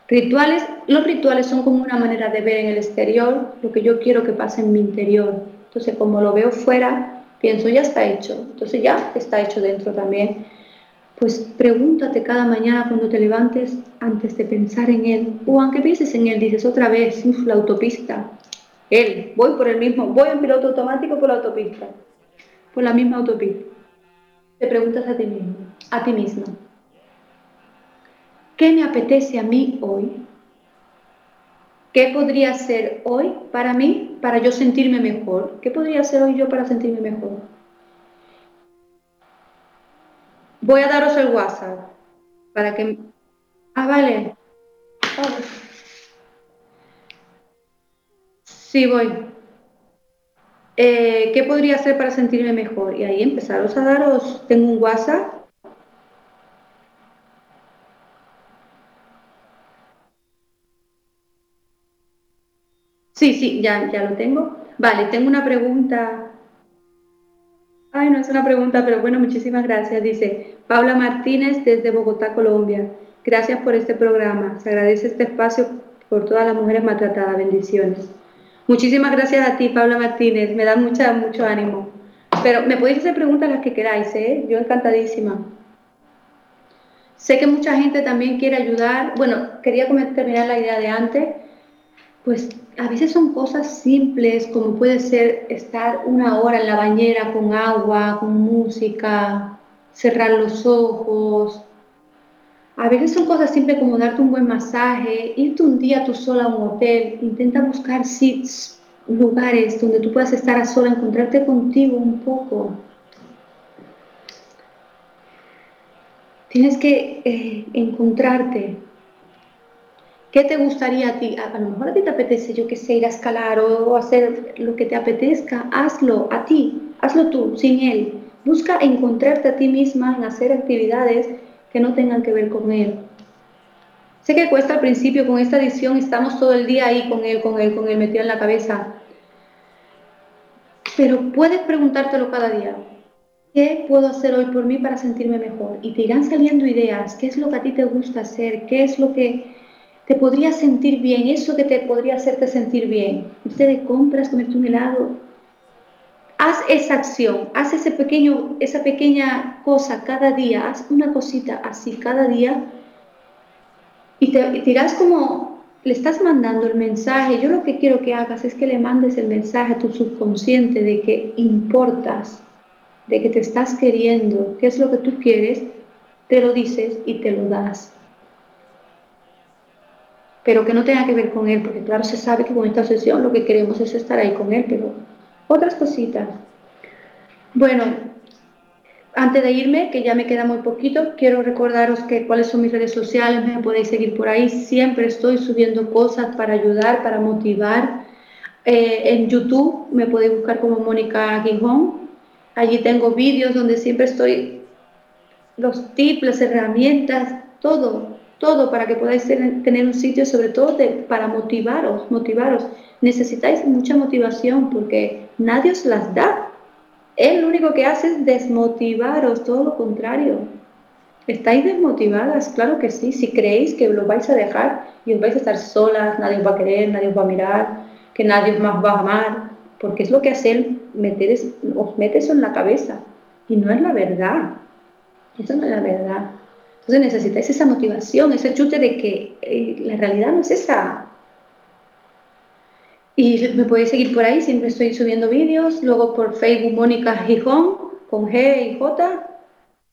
Rituales, los rituales son como una manera de ver en el exterior lo que yo quiero que pase en mi interior. Entonces, como lo veo fuera, pienso, ya está hecho. Entonces ya está hecho dentro también. Pues pregúntate cada mañana cuando te levantes antes de pensar en él. O aunque pienses en él, dices otra vez, la autopista. Él, voy por el mismo, voy en piloto automático por la autopista. Por la misma autopista. Te preguntas a ti mismo, a ti misma. ¿Qué me apetece a mí hoy? ¿Qué podría ser hoy para mí, para yo sentirme mejor? ¿Qué podría ser hoy yo para sentirme mejor? Voy a daros el WhatsApp para que... Ah, vale. Sí, voy. Eh, ¿Qué podría hacer para sentirme mejor? Y ahí empezaros a daros, tengo un WhatsApp. Sí, sí, ya, ya lo tengo. Vale, tengo una pregunta. Ay, no es una pregunta, pero bueno, muchísimas gracias. Dice Paula Martínez desde Bogotá, Colombia. Gracias por este programa. Se agradece este espacio por todas las mujeres maltratadas. Bendiciones. Muchísimas gracias a ti, Paula Martínez. Me da mucha, mucho ánimo. Pero me podéis hacer preguntas las que queráis, ¿eh? Yo encantadísima. Sé que mucha gente también quiere ayudar. Bueno, quería terminar la idea de antes. Pues a veces son cosas simples, como puede ser estar una hora en la bañera con agua, con música, cerrar los ojos. A veces son cosas simples como darte un buen masaje, irte un día tú sola a un hotel, intenta buscar sitios, lugares donde tú puedas estar a sola, encontrarte contigo un poco. Tienes que eh, encontrarte. ¿Qué te gustaría a ti? A, lo mejor a ti te apetece, yo que sé, ir a escalar o hacer lo que te apetezca. Hazlo a ti, hazlo tú, sin él. Busca encontrarte a ti misma en hacer actividades que no tengan que ver con Él. Sé que cuesta al principio, con esta edición estamos todo el día ahí con Él, con Él, con Él metido en la cabeza. Pero puedes preguntártelo cada día. ¿Qué puedo hacer hoy por mí para sentirme mejor? Y te irán saliendo ideas. ¿Qué es lo que a ti te gusta hacer? ¿Qué es lo que te podría sentir bien? Eso que te podría hacerte sentir bien. Usted de compras, comerte un helado, haz esa acción, haz ese pequeño, esa pequeña cosa cada día, haz una cosita así cada día y te, dirás como le estás mandando el mensaje. Yo lo que quiero que hagas es que le mandes el mensaje a tu subconsciente de que importas, de que te estás queriendo, qué es lo que tú quieres, te lo dices y te lo das. Pero que no tenga que ver con él, porque claro, se sabe que con esta obsesión lo que queremos es estar ahí con él, pero otras cositas. Bueno, antes de irme, que ya me queda muy poquito, quiero recordaros que cuáles son mis redes sociales, me podéis seguir por ahí. Siempre estoy subiendo cosas para ayudar, para motivar. Eh, en YouTube me podéis buscar como Mónica Gijón. Allí tengo vídeos donde siempre estoy, los tips, las herramientas, todo, todo para que podáis tener un sitio, sobre todo para motivaros, motivaros. Necesitáis mucha motivación porque nadie os las da. Él lo único que hace es desmotivaros, todo lo contrario. ¿Estáis desmotivadas? Claro que sí. Si creéis que lo vais a dejar y os vais a estar solas, nadie os va a querer, nadie os va a mirar, que nadie os más va a amar, porque es lo que hace él, meter os mete eso en la cabeza. Y no es la verdad. Eso no es la verdad. Entonces necesitáis esa motivación, ese chute de que eh, la realidad no es esa. Y me podéis seguir por ahí, siempre estoy subiendo vídeos. Luego por Facebook, Mónica Gijón, con G y J.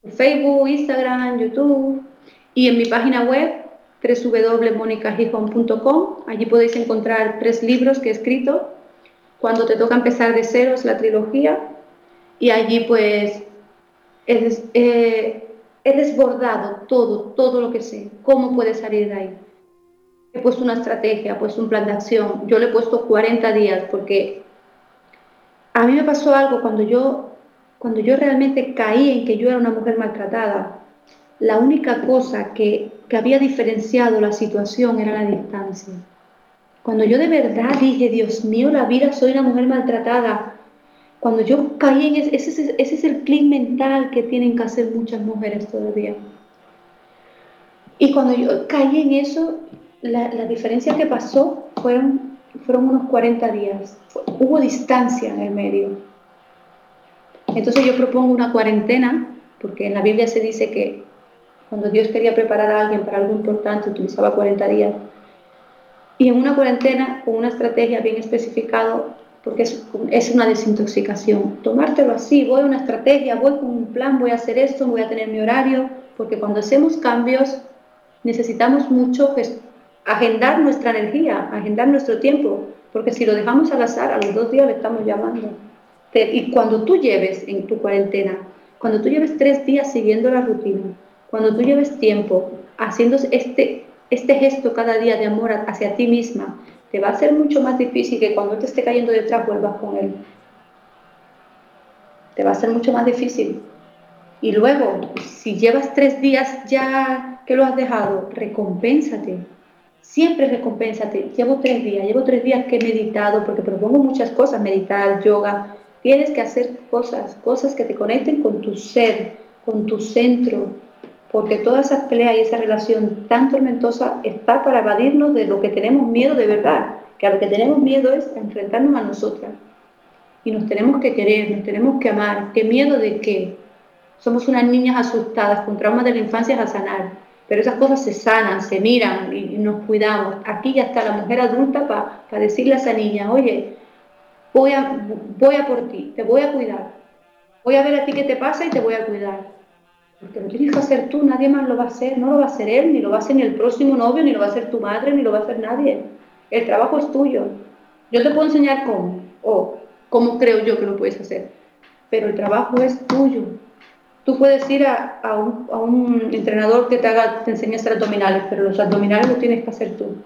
Facebook, Instagram, YouTube. Y en mi página web, www.monicagijón.com, allí podéis encontrar tres libros que he escrito. Cuando te toca empezar de cero es la trilogía. Y allí pues he, desbordado todo, todo lo que sé, cómo puedes salir de ahí. He puesto una estrategia, he puesto un plan de acción. Yo le he puesto 40 días porque a mí me pasó algo cuando yo, cuando yo realmente caí en que yo era una mujer maltratada. La única cosa que, que había diferenciado la situación era la distancia. Cuando yo de verdad dije, Dios mío, la vida, soy una mujer maltratada, cuando yo caí en ese, ese, es el clic mental que tienen que hacer muchas mujeres todavía. Y cuando yo caí en eso, la, la diferencia que pasó fueron, fueron unos 40 días. hubo distancia en el medio. Entonces yo propongo una cuarentena, porque en la Biblia se dice que cuando Dios quería preparar a alguien para algo importante, utilizaba 40 días. Y en una cuarentena, con una estrategia bien especificado, porque es, una desintoxicación. Tomártelo así, voy a una estrategia, voy con un plan, voy a hacer esto, voy a tener mi horario, porque cuando hacemos cambios necesitamos mucho agendar nuestra energía, agendar nuestro tiempo, porque si lo dejamos al azar, a los dos días le estamos llamando. Y cuando tú lleves en tu cuarentena, cuando tú lleves tres días siguiendo la rutina, cuando tú lleves tiempo haciendo este, este gesto cada día de amor hacia ti misma, te va a ser mucho más difícil que cuando te esté cayendo detrás vuelvas con él. Te va a ser mucho más difícil. Y luego, si llevas tres días ya que lo has dejado, recompénsate. Siempre recompénsate. Llevo tres días, llevo tres días que he meditado, porque propongo muchas cosas, meditar, yoga. Tienes que hacer cosas, cosas que te conecten con tu ser, con tu centro, porque toda esa pelea y esa relación tan tormentosa está para evadirnos de lo que tenemos miedo de verdad, que a lo que tenemos miedo es enfrentarnos a nosotras. Y nos tenemos que querer, nos tenemos que amar. ¿Qué miedo de qué? Somos unas niñas asustadas con traumas de la infancia a sanar, pero esas cosas se sanan, se miran y, nos cuidamos. Aquí ya está la mujer adulta para decirle a esa niña, oye, voy a, voy a por ti, te voy a cuidar. Voy a ver a ti qué te pasa y te voy a cuidar porque lo tienes que hacer tú, nadie más lo va a hacer, no lo va a hacer él, ni lo va a hacer ni el próximo novio, ni lo va a hacer tu madre, ni lo va a hacer nadie. El trabajo es tuyo. Yo te puedo enseñar cómo, o cómo creo yo que lo puedes hacer, pero el trabajo es tuyo. Tú puedes ir a, un, entrenador que te haga, te enseñe a hacer abdominales, pero los abdominales los tienes que hacer tú.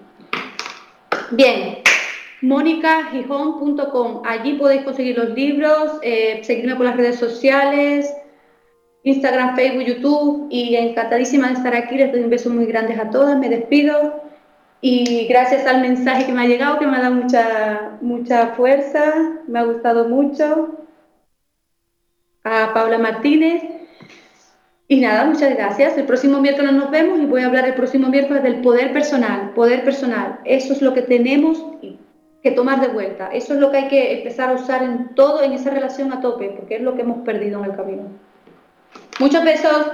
Bien, monicagijón.com, allí podéis conseguir los libros, eh, seguirme por las redes sociales, Instagram, Facebook, YouTube y encantadísima de estar aquí. Les doy un beso muy grande a todas. Me despido y gracias al mensaje que me ha llegado, que me ha dado mucha, mucha fuerza, me ha gustado mucho. A Paula Martínez. Y nada, muchas gracias. El próximo miércoles nos vemos y voy a hablar el próximo miércoles del poder personal. Poder personal. Eso es lo que tenemos que tomar de vuelta. Eso es lo que hay que empezar a usar en todo, en esa relación a tope, porque es lo que hemos perdido en el camino. Muchos besos.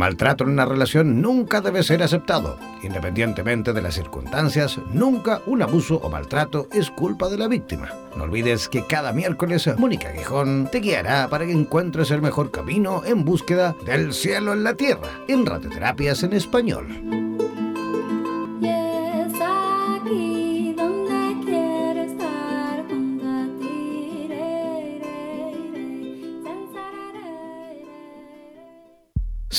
Maltrato en una relación nunca debe ser aceptado. Independientemente de las circunstancias, nunca un abuso o maltrato es culpa de la víctima. No olvides que cada miércoles Mónica Guijón te guiará para que encuentres el mejor camino en búsqueda del cielo en la tierra, en radioterapias en español.